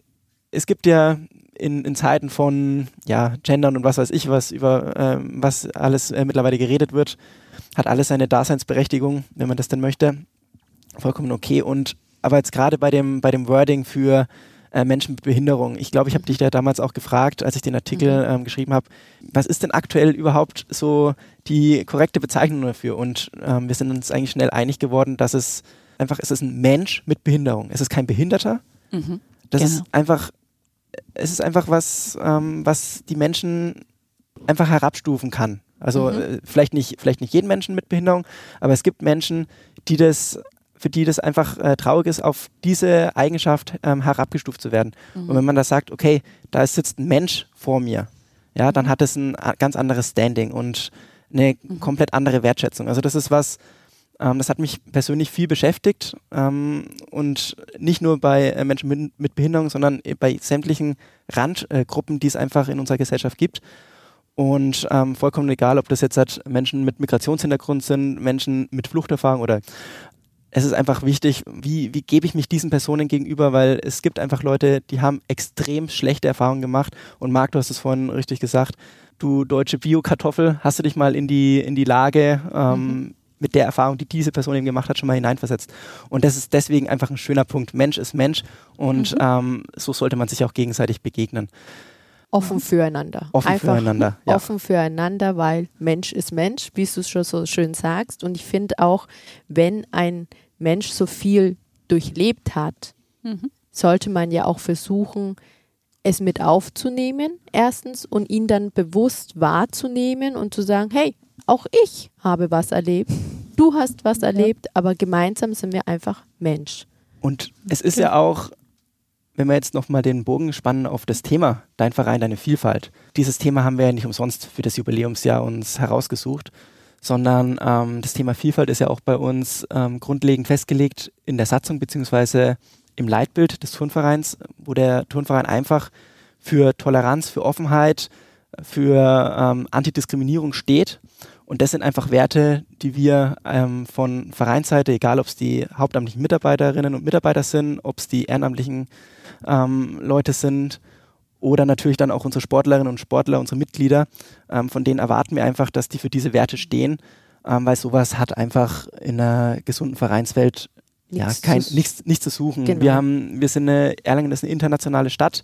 es gibt ja in, in Zeiten von ja, Gendern und was weiß ich, was über ähm, was alles äh, mittlerweile geredet wird, hat alles seine Daseinsberechtigung, wenn man das denn möchte. Vollkommen okay. Und aber jetzt gerade bei dem, bei dem Wording für äh, Menschen mit Behinderung, ich glaube, ich habe dich da damals auch gefragt, als ich den Artikel ähm, geschrieben habe, was ist denn aktuell überhaupt so die korrekte Bezeichnung dafür? Und ähm, wir sind uns eigentlich schnell einig geworden, dass es einfach, es ist ein Mensch mit Behinderung. Es ist kein Behinderter. Mhm. Das Genau. ist einfach, es ist einfach was, ähm, was die Menschen einfach herabstufen kann. Also Mhm. äh, vielleicht nicht, vielleicht nicht jeden Menschen mit Behinderung, aber es gibt Menschen, die das, für die das einfach äh, traurig ist, auf diese Eigenschaft ähm, herabgestuft zu werden. Mhm. Und wenn man da sagt, okay, da sitzt ein Mensch vor mir, ja, Mhm. dann hat es ein a- ganz anderes Standing und eine Mhm. komplett andere Wertschätzung. Also das ist was, ähm, das hat mich persönlich viel beschäftigt ähm, und nicht nur bei äh, Menschen mit, mit Behinderung, sondern äh, bei sämtlichen Randgruppen, die es einfach in unserer Gesellschaft gibt. Und ähm, vollkommen egal, ob das jetzt halt Menschen mit Migrationshintergrund sind, Menschen mit Fluchterfahrung oder es ist einfach wichtig, wie, wie gebe ich mich diesen Personen gegenüber, weil es gibt einfach Leute, die haben extrem schlechte Erfahrungen gemacht. Und Marc, du hast es vorhin richtig gesagt, du deutsche Bio-Kartoffel, hast du dich mal in die, in die Lage ähm, mhm. mit der Erfahrung, die diese Person eben gemacht hat, schon mal hineinversetzt. Und das ist deswegen einfach ein schöner Punkt. Mensch ist Mensch und mhm. ähm, so sollte man sich auch gegenseitig begegnen. Offen füreinander. Offen Einfach füreinander. Ja. Offen füreinander, weil Mensch ist Mensch, wie du es schon so schön sagst. Und ich finde auch, wenn ein Mensch so viel durchlebt hat, mhm. sollte man ja auch versuchen, es mit aufzunehmen, erstens, und ihn dann bewusst wahrzunehmen und zu sagen, hey, auch ich habe was erlebt, du hast was erlebt, aber gemeinsam sind wir einfach Mensch. Und es ist ja auch wenn wir jetzt nochmal den Bogen spannen auf das Thema, dein Verein, deine Vielfalt. Dieses Thema haben wir ja nicht umsonst für das Jubiläumsjahr uns herausgesucht, sondern ähm, das Thema Vielfalt ist ja auch bei uns ähm, grundlegend festgelegt in der Satzung beziehungsweise im Leitbild des Turnvereins, wo der Turnverein einfach für Toleranz, für Offenheit, für ähm, Antidiskriminierung steht. Und das sind einfach Werte, die wir ähm, von Vereinsseite, egal ob es die hauptamtlichen Mitarbeiterinnen und Mitarbeiter sind, ob es die ehrenamtlichen ähm, Leute sind oder natürlich dann auch unsere Sportlerinnen und Sportler, unsere Mitglieder, ähm, von denen erwarten wir einfach, dass die für diese Werte stehen, ähm, weil sowas hat einfach in einer gesunden Vereinswelt nichts, ja, kein, zu, nichts, nichts zu suchen. Genau. Wir, haben, wir sind eine, Erlangen ist eine internationale Stadt.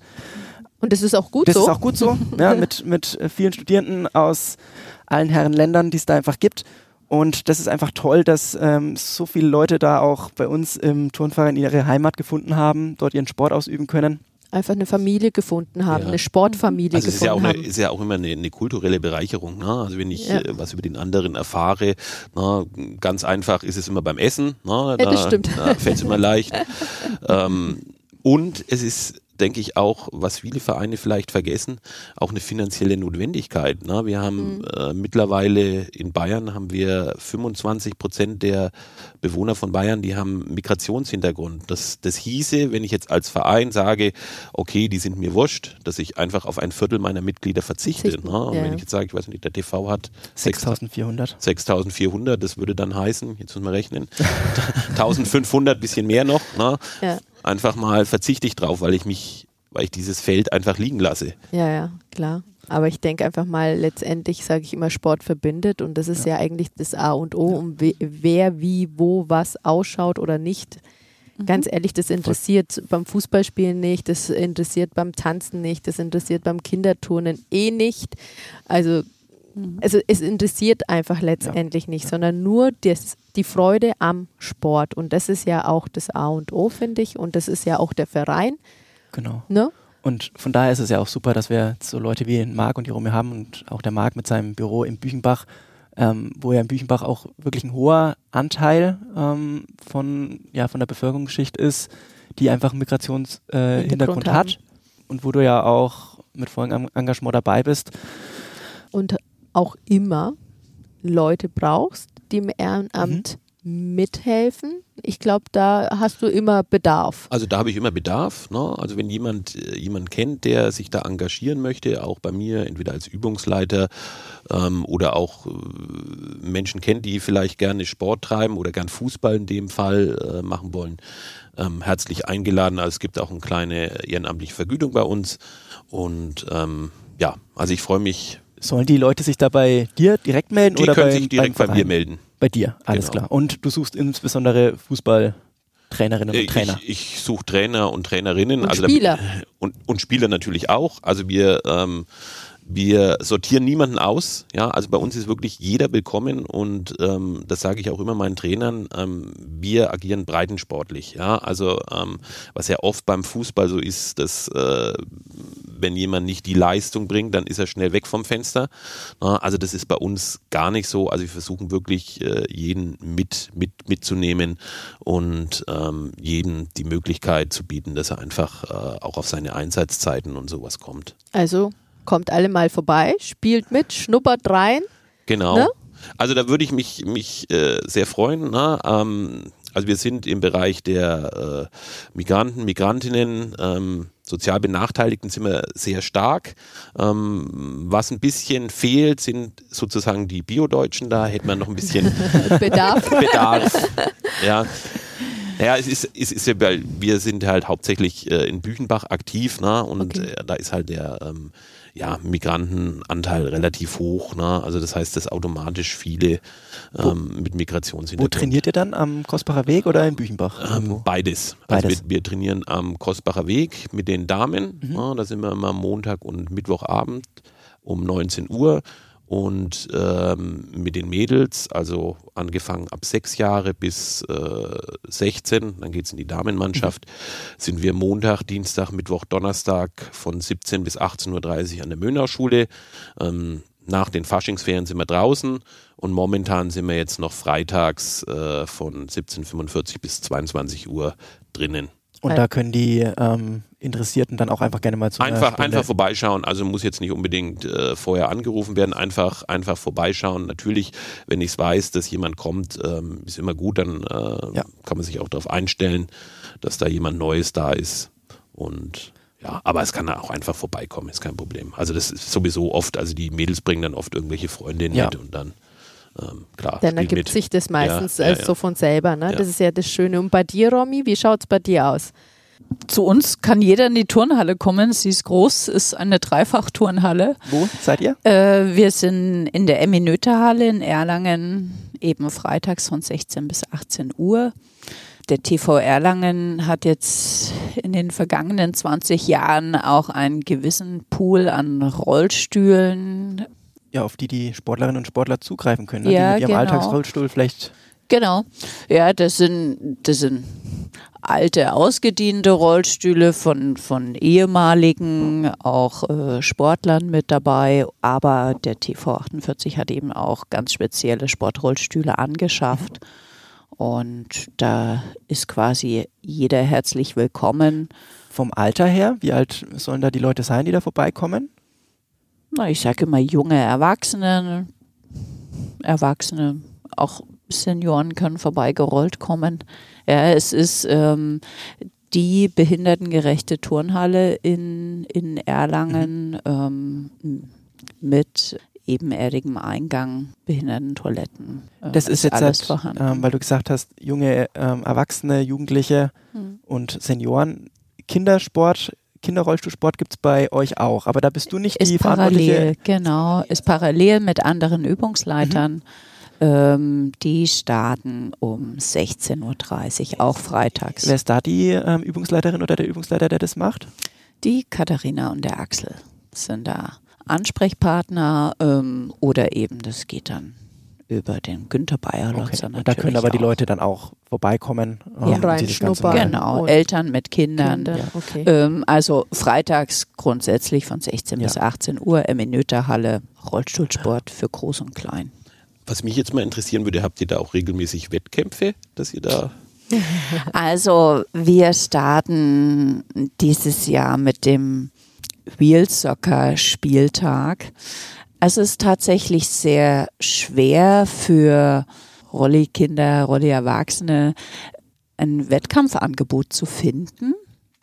Und das ist auch gut das so. Das ist auch gut so, ja, mit, mit vielen Studierenden aus allen Herren Ländern, die es da einfach gibt. Und das ist einfach toll, dass ähm, so viele Leute da auch bei uns im Turnverein ihre Heimat gefunden haben, dort ihren Sport ausüben können. Einfach eine Familie gefunden haben, ja. eine Sportfamilie also gefunden ist ja auch haben. Eine, ist ja auch immer eine, eine kulturelle Bereicherung. Ne? Also wenn ich ja. äh, was über den anderen erfahre, na, ganz einfach ist es immer beim Essen. Na, da, ja, das stimmt. Da fällt es immer leicht. ähm, und es ist denke ich, auch, was viele Vereine vielleicht vergessen, auch eine finanzielle Notwendigkeit. Ne? Wir haben mhm. äh, mittlerweile in Bayern haben wir 25 Prozent der Bewohner von Bayern, die haben Migrationshintergrund. Das, das hieße, wenn ich jetzt als Verein sage, okay, die sind mir wurscht, dass ich einfach auf ein Viertel meiner Mitglieder verzichte. Ne? Und ja. wenn ich jetzt sage, ich weiß nicht, der TV hat 6400. 6400, das würde dann heißen, jetzt müssen wir rechnen, 1500, bisschen mehr noch. Ne? Ja einfach mal verzichte ich drauf, weil ich mich, weil ich dieses Feld einfach liegen lasse. Ja, ja, klar. Aber ich denke einfach mal, letztendlich sage ich immer, Sport verbindet und das ist ja, ja eigentlich das A und O, um wer, wie, wo, was ausschaut oder nicht. Mhm. Ganz ehrlich, das interessiert Voll. beim Fußballspielen nicht, das interessiert beim Tanzen nicht, das interessiert beim Kinderturnen eh nicht. Also Mhm. Also es interessiert einfach letztendlich ja. nicht, sondern nur das, die Freude am Sport. Und das ist ja auch das A und O, finde ich. Und das ist ja auch der Verein. Genau. Ne? Und von daher ist es ja auch super, dass wir so Leute wie Marc und Jerome haben und auch der Marc mit seinem Büro in Büchenbach, ähm, wo ja in Büchenbach auch wirklich ein hoher Anteil ähm, von, ja, von der Bevölkerungsschicht ist, die einfach einen Migrationshintergrund äh, hat. Und wo du ja auch mit vollem Engagement dabei bist. Und auch immer Leute brauchst, die im Ehrenamt mhm. mithelfen. Ich glaube, da hast du immer Bedarf. Also da habe ich immer Bedarf. Ne? Also wenn jemand äh, jemand kennt, der sich da engagieren möchte, auch bei mir, entweder als Übungsleiter ähm, oder auch äh, Menschen kennt, die vielleicht gerne Sport treiben oder gern Fußball in dem Fall äh, machen wollen, ähm, herzlich eingeladen. Also es gibt auch eine kleine ehrenamtliche Vergütung bei uns. Und ähm, ja, also ich freue mich Sollen die Leute sich da bei dir direkt melden die oder können bei, sich direkt bei mir melden? Bei dir, alles genau. klar. Und du suchst insbesondere Fußballtrainerinnen und Trainer. Ich, ich suche Trainer und Trainerinnen. Und also Spieler. Und, und Spieler natürlich auch. Also wir ähm, wir sortieren niemanden aus. Ja, also bei uns ist wirklich jeder willkommen und ähm, das sage ich auch immer meinen Trainern. Ähm, wir agieren breitensportlich. Ja, also ähm, was ja oft beim Fußball so ist, dass äh, wenn jemand nicht die Leistung bringt, dann ist er schnell weg vom Fenster. Also das ist bei uns gar nicht so. Also wir versuchen wirklich äh, jeden mit, mit mitzunehmen und ähm, jedem die Möglichkeit zu bieten, dass er einfach äh, auch auf seine Einsatzzeiten und sowas kommt. Also kommt alle mal vorbei, spielt mit, schnuppert rein. Genau. Ne? Also da würde ich mich, mich äh, sehr freuen. Ähm, also wir sind im Bereich der äh, Migranten, Migrantinnen, ähm, sozial Benachteiligten sind wir sehr stark. Ähm, was ein bisschen fehlt, sind sozusagen die Biodeutschen. Da hätte man noch ein bisschen Bedarf. Bedarf. Ja. Naja, es ist, es ist ja, weil wir sind halt hauptsächlich äh, in Büchenbach aktiv, ne? Und Okay. äh, da ist halt der ähm, ja, Migrantenanteil relativ hoch, ne? Also das heißt, dass automatisch viele ähm, mit Wo Migrationshintergrund. trainiert ihr dann? Am Kostbacher Weg oder in Büchenbach? Ähm, beides. Beides. Also wir, wir trainieren am Kostbacher Weg mit den Damen. Mhm. Ja, da sind wir immer Montag und Mittwochabend um 19 Uhr. Und ähm, mit den Mädels, also angefangen ab sechs Jahre bis äh, 16, dann geht's in die Damenmannschaft, sind wir Montag, Dienstag, Mittwoch, Donnerstag von 17 bis 18.30 Uhr an der Mönnerschule. Ähm, nach den Faschingsferien sind wir draußen und momentan sind wir jetzt noch freitags äh, von 17.45 bis 22 Uhr drinnen. Und da können die ähm, Interessierten dann auch einfach gerne mal zu Einfach, Stunde- einfach vorbeischauen. Also muss jetzt nicht unbedingt äh, vorher angerufen werden. Einfach, einfach vorbeischauen. Natürlich, wenn ich es weiß, dass jemand kommt, ähm, ist immer gut. Dann äh, Ja. kann man sich auch darauf einstellen, dass da jemand Neues da ist. Und ja, aber es kann auch einfach vorbeikommen, ist kein Problem. Also das ist sowieso oft. Also die Mädels bringen dann oft irgendwelche Freundinnen Ja. mit und dann ähm, klar. Dann ergibt sich das meistens Ja, ja, äh, so ja. von selber. Ne? Ja. Das ist ja das Schöne. Und bei dir, Romy, wie schaut es bei dir aus? Zu uns kann jeder in die Turnhalle kommen. Sie ist groß, ist eine Dreifach-Turnhalle. Wo seid ihr? Äh, wir sind in der Emmy-Noether-Halle in Erlangen, eben freitags von 16 bis 18 Uhr. Der TV Erlangen hat jetzt in den vergangenen 20 Jahren auch einen gewissen Pool an Rollstühlen. Ja, auf die die Sportlerinnen und Sportler zugreifen können. Ne? Ja, die mit ihrem genau. Alltagsrollstuhl vielleicht. Genau. Ja, das sind, das sind alte, ausgediente Rollstühle von, von ehemaligen, auch äh, Sportlern mit dabei. Aber der TV48 hat eben auch ganz spezielle Sportrollstühle angeschafft. Und da ist quasi jeder herzlich willkommen. Vom Alter her, wie alt sollen da die Leute sein, die da vorbeikommen? Na, ich sage immer junge Erwachsene, Erwachsene, auch Senioren können vorbeigerollt kommen. Ja, es ist ähm, die behindertengerechte Turnhalle in, in Erlangen ähm, mit ebenerdigem Eingang, Behindertentoiletten. äh, Das ist jetzt, alles halt, vorhanden. ähm, weil du gesagt hast, junge ähm, Erwachsene, Jugendliche Hm. und Senioren. Kindersport, Kinderrollstuhlsport gibt es bei euch auch, aber da bist du nicht die ist verantwortliche. parallel, genau, ist parallel mit anderen Übungsleitern. Mhm. Ähm, die starten um 16.30 Uhr, auch freitags. Wer ist da die ähm, Übungsleiterin oder der Übungsleiter, der das macht? Die Katharina und der Axel sind da Ansprechpartner ähm, oder eben das geht dann über den Günther Bayerlotzer Und da können aber die auch. Leute dann auch vorbeikommen. Ja. und Ganze mal- Reinschnuppern. Genau, Und Eltern mit Kindern. Kinder, ja. okay. Ähm, also freitags grundsätzlich von 16 bis Ja. 18 Uhr, Eminöterhalle, Rollstuhlsport für Groß und Klein. Was mich jetzt mal interessieren würde, habt ihr da auch regelmäßig Wettkämpfe, dass ihr da Also wir starten dieses Jahr mit dem Wheel Soccer Spieltag. Es ist tatsächlich sehr schwer für Rolli-Kinder, Rolli-Erwachsene ein Wettkampfangebot zu finden.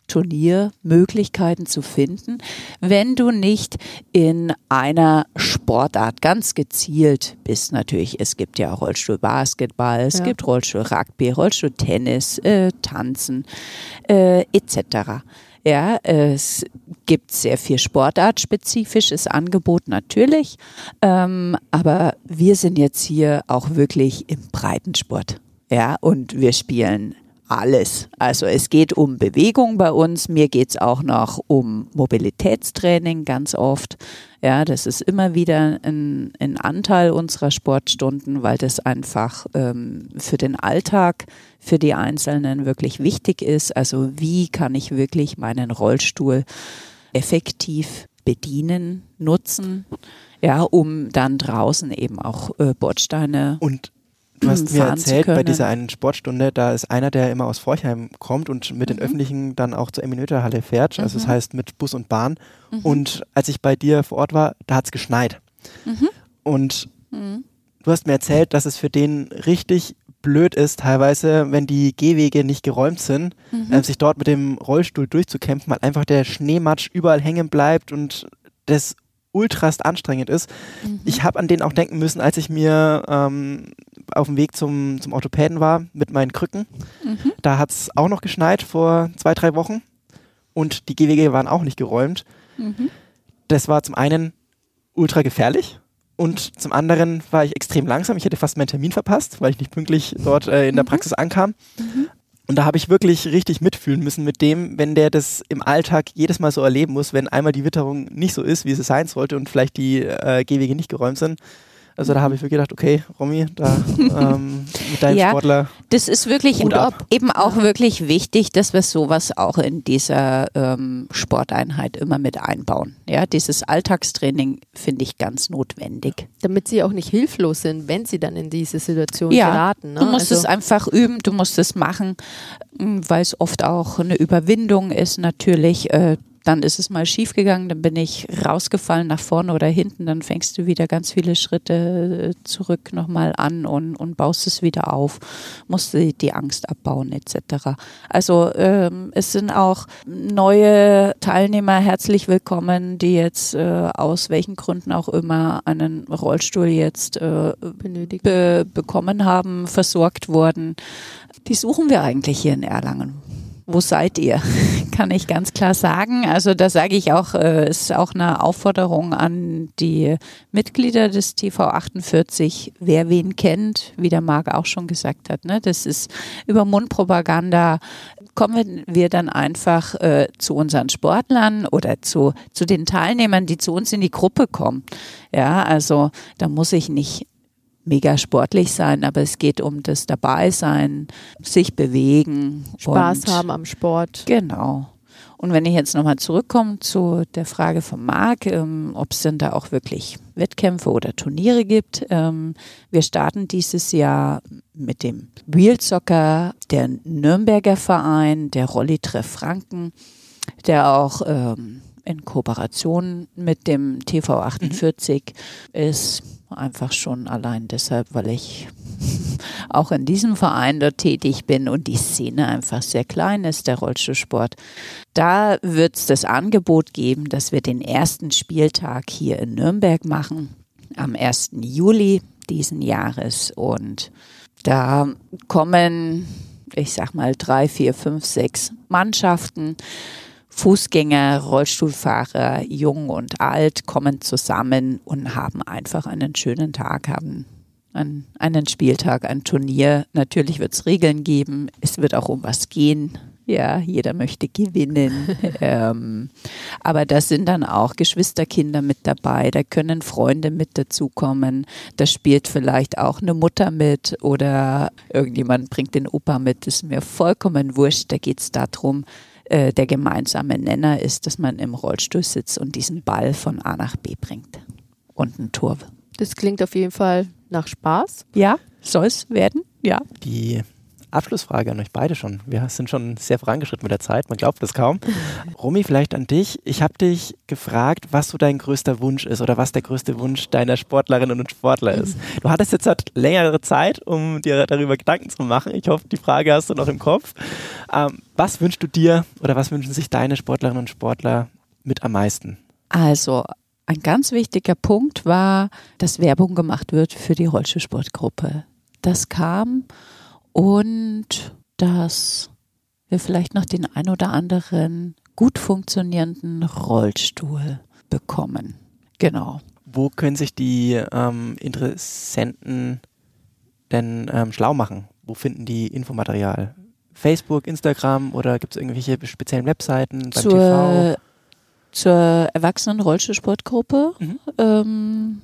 Turniermöglichkeiten zu finden, wenn du nicht in einer Sportart ganz gezielt bist. Natürlich, es gibt ja Rollstuhl Basketball, es Ja. gibt Rollstuhl Rugby, Rollstuhl Tennis, äh, Tanzen äh, etc. Ja, es gibt sehr viel sportartspezifisches Angebot natürlich, ähm, aber wir sind jetzt hier auch wirklich im Breitensport. Ja, und wir spielen alles. Also es geht um Bewegung bei uns. Mir geht es auch noch um Mobilitätstraining ganz oft. Ja, das ist immer wieder ein, ein Anteil unserer Sportstunden, weil das einfach ähm, für den Alltag, für die Einzelnen wirklich wichtig ist. Also wie kann ich wirklich meinen Rollstuhl effektiv bedienen, nutzen, ja, um dann draußen eben auch äh, Bordsteine Und du hast mir zu erzählt, bei dieser einen Sportstunde, da ist einer, der immer aus Forchheim kommt und mit Mhm. den Öffentlichen dann auch zur Eminöterhalle fährt. Also das heißt mit Bus und Bahn. Mhm. Und als ich bei dir vor Ort war, da hat es geschneit. Mhm. Und du hast mir erzählt, dass es für den richtig blöd ist, teilweise, wenn die Gehwege nicht geräumt sind, Mhm. äh, sich dort mit dem Rollstuhl durchzukämpfen, weil einfach der Schneematsch überall hängen bleibt und das ultrast anstrengend ist. Mhm. Ich habe an den auch denken müssen, als ich mir, ähm, auf dem Weg zum, zum Orthopäden war mit meinen Krücken. Mhm. Da hat es auch noch geschneit vor zwei, drei Wochen und die Gehwege waren auch nicht geräumt. Mhm. Das war zum einen ultra gefährlich und zum anderen war ich extrem langsam. Ich hätte fast meinen Termin verpasst, weil ich nicht pünktlich dort äh, in der mhm. Praxis ankam. Mhm. Und da habe ich wirklich richtig mitfühlen müssen mit dem, wenn der das im Alltag jedes Mal so erleben muss, wenn einmal die Witterung nicht so ist, wie sie sein sollte und vielleicht die äh, Gehwege nicht geräumt sind, also da habe ich wirklich gedacht, okay, Romy, da ähm, mit deinem ja, Sportler. Das ist wirklich eben auch wirklich wichtig, dass wir sowas auch in dieser ähm, Sporteinheit immer mit einbauen. Ja, dieses Alltagstraining finde ich ganz notwendig. Damit sie auch nicht hilflos sind, wenn sie dann in diese Situation ja, geraten. Ne? Du musst also es einfach üben, du musst es machen, weil es oft auch eine Überwindung ist natürlich. Äh, dann ist es mal schief gegangen, dann bin ich rausgefallen nach vorne oder hinten, dann fängst du wieder ganz viele Schritte äh, zurück nochmal an und, und baust es wieder auf, musst die, die Angst abbauen etc. Also ähm, es sind auch neue Teilnehmer herzlich willkommen, die jetzt äh, aus welchen Gründen auch immer einen Rollstuhl jetzt äh, be bekommen haben, versorgt wurden. Die suchen wir eigentlich hier in Erlangen wo seid ihr? Kann ich ganz klar sagen. Also da sage ich auch, äh, ist auch eine Aufforderung an die Mitglieder des TV 48, wer wen kennt, wie der Marc auch schon gesagt hat. Ne? Das ist über Mundpropaganda kommen wir dann einfach äh, zu unseren Sportlern oder zu, zu den Teilnehmern, die zu uns in die Gruppe kommen. Ja, also da muss ich nicht mega sportlich sein, aber es geht um das Dabeisein, sich bewegen. Spaß haben am Sport. Genau. Und wenn ich jetzt nochmal zurückkomme zu der Frage von Marc, ähm, ob es denn da auch wirklich Wettkämpfe oder Turniere gibt. Ähm, wir starten dieses Jahr mit dem Real Soccer, der Nürnberger Verein, der Rolli-Treff Franken, der auch ähm, in Kooperation mit dem TV 48 mhm. ist Einfach schon allein deshalb, weil ich auch in diesem Verein dort tätig bin und die Szene einfach sehr klein ist, der Rollstuhlsport. Da wird es das Angebot geben, dass wir den ersten Spieltag hier in Nürnberg machen, am 1. Juli diesen Jahres. Und da kommen, ich sag mal, drei, vier, fünf, sechs Mannschaften Fußgänger, Rollstuhlfahrer, jung und alt kommen zusammen und haben einfach einen schönen Tag, haben einen, einen Spieltag, ein Turnier. Natürlich wird es Regeln geben. Es wird auch um was gehen. Ja, jeder möchte gewinnen. ähm, aber da sind dann auch Geschwisterkinder mit dabei, da können Freunde mit dazukommen, da spielt vielleicht auch eine Mutter mit oder irgendjemand bringt den Opa mit, das ist mir vollkommen wurscht. Da geht es darum, äh, der gemeinsame Nenner ist, dass man im Rollstuhl sitzt und diesen Ball von A nach B bringt und ein Tor. Das klingt auf jeden Fall nach Spaß. Ja, soll es werden, ja. Die Abschlussfrage an euch beide schon. Wir sind schon sehr vorangeschritten mit der Zeit, man glaubt es kaum. Romy, vielleicht an dich. Ich habe dich gefragt, was so dein größter Wunsch ist oder was der größte Wunsch deiner Sportlerinnen und Sportler ist. Du hattest jetzt halt längere Zeit, um dir darüber Gedanken zu machen. Ich hoffe, die Frage hast du noch im Kopf. Ähm, was wünschst du dir oder was wünschen sich deine Sportlerinnen und Sportler mit am meisten? Also ein ganz wichtiger Punkt war, dass Werbung gemacht wird für die Rollstuhlsportgruppe. Das kam und dass wir vielleicht noch den ein oder anderen gut funktionierenden Rollstuhl bekommen. Genau. Wo können sich die ähm, Interessenten denn ähm, schlau machen? Wo finden die Infomaterial? Facebook, Instagram oder gibt es irgendwelche speziellen Webseiten beim zur, TV? Zur Erwachsenen-Rollstuhlsportgruppe. Mhm. Ähm,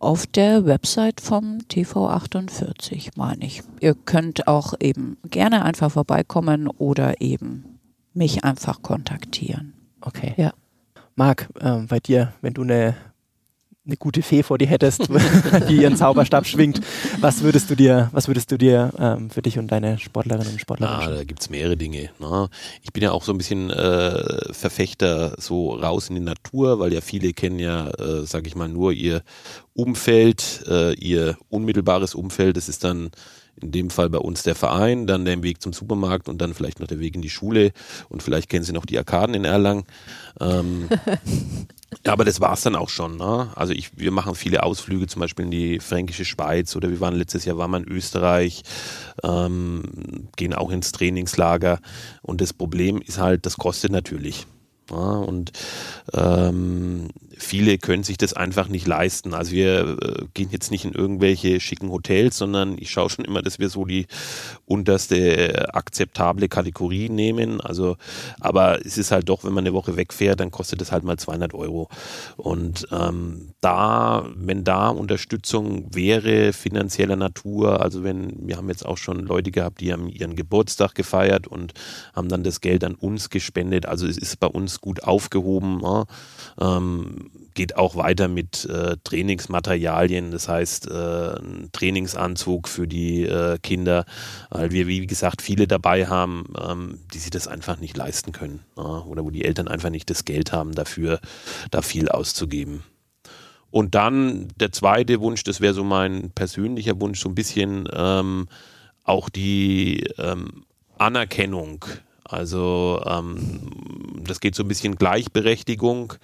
auf der Website vom TV48, meine ich. Ihr könnt auch eben gerne einfach vorbeikommen oder eben mich einfach kontaktieren. Okay. Ja. Marc, äh, bei dir, wenn du eine eine gute Fee vor dir hättest, die ihren Zauberstab schwingt, was würdest du dir, was würdest du dir ähm, für dich und deine Sportlerinnen und Sportler wünschen? Ah, da gibt es mehrere Dinge. Ne? Ich bin ja auch so ein bisschen äh, Verfechter so raus in die Natur, weil ja viele kennen ja, äh, sage ich mal, nur ihr Umfeld, äh, ihr unmittelbares Umfeld, das ist dann in dem Fall bei uns der Verein, dann der Weg zum Supermarkt und dann vielleicht noch der Weg in die Schule und vielleicht kennen Sie noch die Arkaden in Erlangen. Ähm, aber das war es dann auch schon. Ne? Also ich, wir machen viele Ausflüge, zum Beispiel in die fränkische Schweiz oder wir waren letztes Jahr waren wir in Österreich, ähm, gehen auch ins Trainingslager und das Problem ist halt, das kostet natürlich. Ja, und ähm, viele können sich das einfach nicht leisten. Also wir äh, gehen jetzt nicht in irgendwelche schicken Hotels, sondern ich schaue schon immer, dass wir so die unterste äh, akzeptable Kategorie nehmen. Also, aber es ist halt doch, wenn man eine Woche wegfährt, dann kostet es halt mal 200 Euro. Und ähm, da, wenn da Unterstützung wäre finanzieller Natur, also wenn wir haben jetzt auch schon Leute gehabt, die haben ihren Geburtstag gefeiert und haben dann das Geld an uns gespendet. Also es ist bei uns gut aufgehoben. Ja. Ähm, geht auch weiter mit äh, Trainingsmaterialien, das heißt äh, ein Trainingsanzug für die äh, Kinder, weil wir, wie gesagt, viele dabei haben, ähm, die sich das einfach nicht leisten können ja, oder wo die Eltern einfach nicht das Geld haben dafür, da viel auszugeben. Und dann der zweite Wunsch, das wäre so mein persönlicher Wunsch, so ein bisschen ähm, auch die ähm, Anerkennung. Also ähm, das geht so ein bisschen Gleichberechtigung.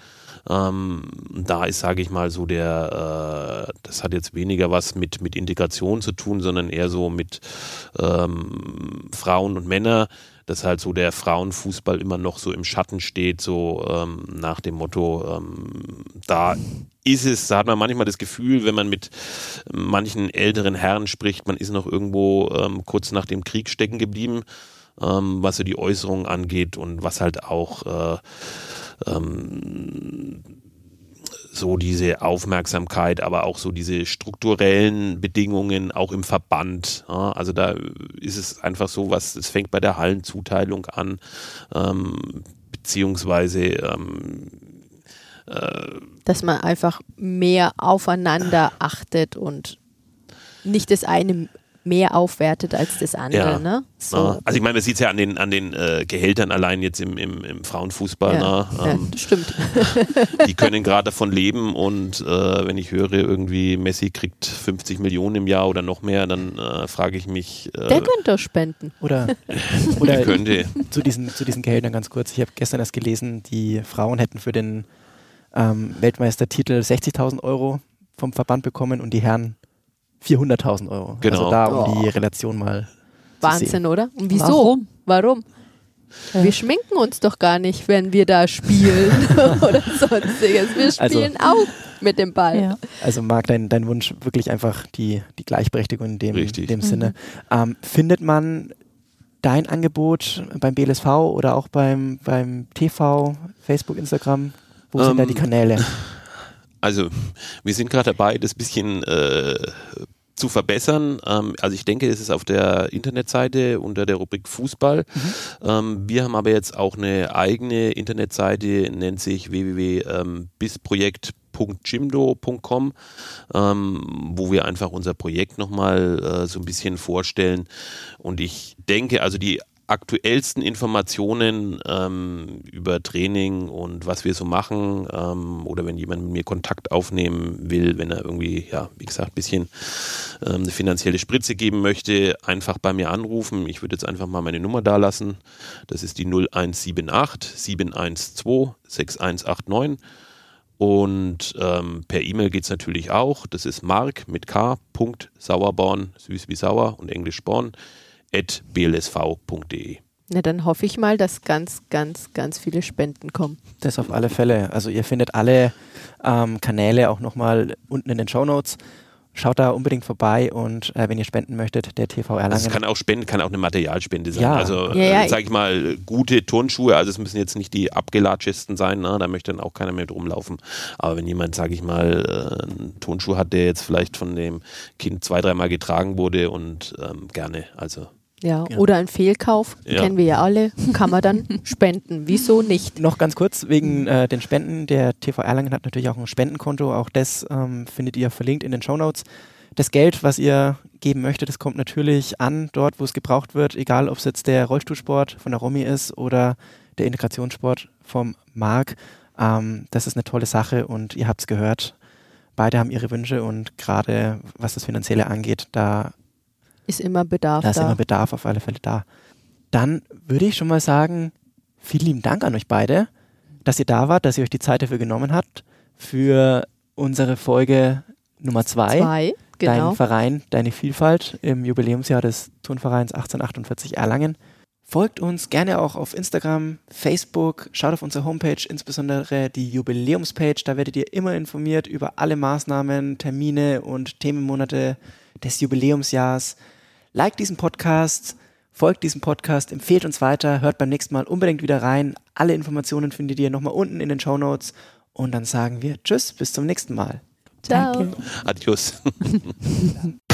Ähm, da ist, sage ich mal, so der, äh, das hat jetzt weniger was mit, mit Integration zu tun, sondern eher so mit ähm, Frauen und Männer, dass halt so der Frauenfußball immer noch so im Schatten steht, so ähm, nach dem Motto, ähm, da ist es, da hat man manchmal das Gefühl, wenn man mit manchen älteren Herren spricht, man ist noch irgendwo ähm, kurz nach dem Krieg stecken geblieben, ähm, was so die Äußerungen angeht und was halt auch äh, ähm, so diese Aufmerksamkeit, aber auch so diese strukturellen Bedingungen auch im Verband. Ja, also da ist es einfach so, was es fängt bei der Hallenzuteilung an, ähm, beziehungsweise ähm, äh, dass man einfach mehr aufeinander achtet und nicht das eine mehr aufwertet als das andere. Ja. Ne? So. Also ich meine, man sieht es ja an den, an den äh, Gehältern allein jetzt im, im, im Frauenfußball. Ja, ne? ähm, ja, das stimmt. die können gerade davon leben und äh, wenn ich höre, irgendwie Messi kriegt 50 Millionen im Jahr oder noch mehr, dann äh, frage ich mich. Äh, Der könnte doch spenden. Oder, oder könnte. Zu, diesen, zu diesen Gehältern ganz kurz. Ich habe gestern erst gelesen, die Frauen hätten für den ähm, Weltmeistertitel 60.000 Euro vom Verband bekommen und die Herren 400.000 Euro. Genau. Also da um oh. die Relation mal. Wahnsinn, oder? Und wieso? Warum? Warum? Ja. Wir schminken uns doch gar nicht, wenn wir da spielen oder sonstiges. Wir also spielen also, auch mit dem Ball. Ja. Also Marc, dein, dein Wunsch wirklich einfach die, die Gleichberechtigung in dem, in dem mhm. Sinne. Ähm, findet man dein Angebot beim BLSV oder auch beim, beim TV, Facebook, Instagram? Wo ähm, sind da die ähm, Kanäle? Also wir sind gerade dabei, das bisschen äh, zu verbessern. Ähm, also ich denke, es ist auf der Internetseite unter der Rubrik Fußball. Mhm. Ähm, wir haben aber jetzt auch eine eigene Internetseite, nennt sich www.bisprojekt.jimdo.com, ähm, wo wir einfach unser Projekt nochmal äh, so ein bisschen vorstellen. Und ich denke, also die aktuellsten Informationen ähm, über Training und was wir so machen ähm, oder wenn jemand mit mir Kontakt aufnehmen will, wenn er irgendwie, ja, wie gesagt, ein bisschen ähm, eine finanzielle Spritze geben möchte, einfach bei mir anrufen. Ich würde jetzt einfach mal meine Nummer da lassen. Das ist die 0178 712 6189. Und ähm, per E-Mail geht es natürlich auch. Das ist mark mit k. Sauerborn, süß wie sauer und englisch born blsv.de. Na, dann hoffe ich mal, dass ganz, ganz, ganz viele Spenden kommen. Das auf alle Fälle. Also ihr findet alle ähm, Kanäle auch nochmal unten in den Show Notes. Schaut da unbedingt vorbei und äh, wenn ihr spenden möchtet, der TV Erlangen. Also es kann auch spenden, kann auch eine Materialspende sein. Ja. Also ja, ja, äh, sag ich mal, gute Turnschuhe, also es müssen jetzt nicht die abgelatschesten sein, ne? da möchte dann auch keiner mehr rumlaufen. Aber wenn jemand, sag ich mal, äh, einen Turnschuh hat, der jetzt vielleicht von dem Kind zwei, dreimal getragen wurde und ähm, gerne, also ja, ja, oder ein Fehlkauf, ja. kennen wir ja alle, kann man dann spenden. Wieso nicht? Noch ganz kurz wegen äh, den Spenden. Der TV Erlangen hat natürlich auch ein Spendenkonto. Auch das ähm, findet ihr verlinkt in den Show Notes. Das Geld, was ihr geben möchtet, das kommt natürlich an, dort, wo es gebraucht wird, egal ob es jetzt der Rollstuhlsport von der Romy ist oder der Integrationssport vom Marc. Ähm, das ist eine tolle Sache und ihr habt es gehört beide haben ihre Wünsche und gerade was das Finanzielle angeht, da Ist immer Bedarf da ist da. immer Bedarf auf alle Fälle da. Dann würde ich schon mal sagen, vielen lieben Dank an euch beide, dass ihr da wart, dass ihr euch die Zeit dafür genommen habt für unsere Folge Nummer zwei. Zwei, genau. Dein Verein, deine Vielfalt im Jubiläumsjahr des Turnvereins 1848 Erlangen. Folgt uns gerne auch auf Instagram, Facebook, schaut auf unsere Homepage, insbesondere die Jubiläumspage. Da werdet ihr immer informiert über alle Maßnahmen, Termine und Themenmonate des Jubiläumsjahrs. Like diesen Podcast, folgt diesem Podcast, empfehlt uns weiter, hört beim nächsten Mal unbedingt wieder rein. Alle Informationen findet ihr nochmal unten in den Show Notes. Und dann sagen wir Tschüss, bis zum nächsten Mal. Ciao. Danke. Adios.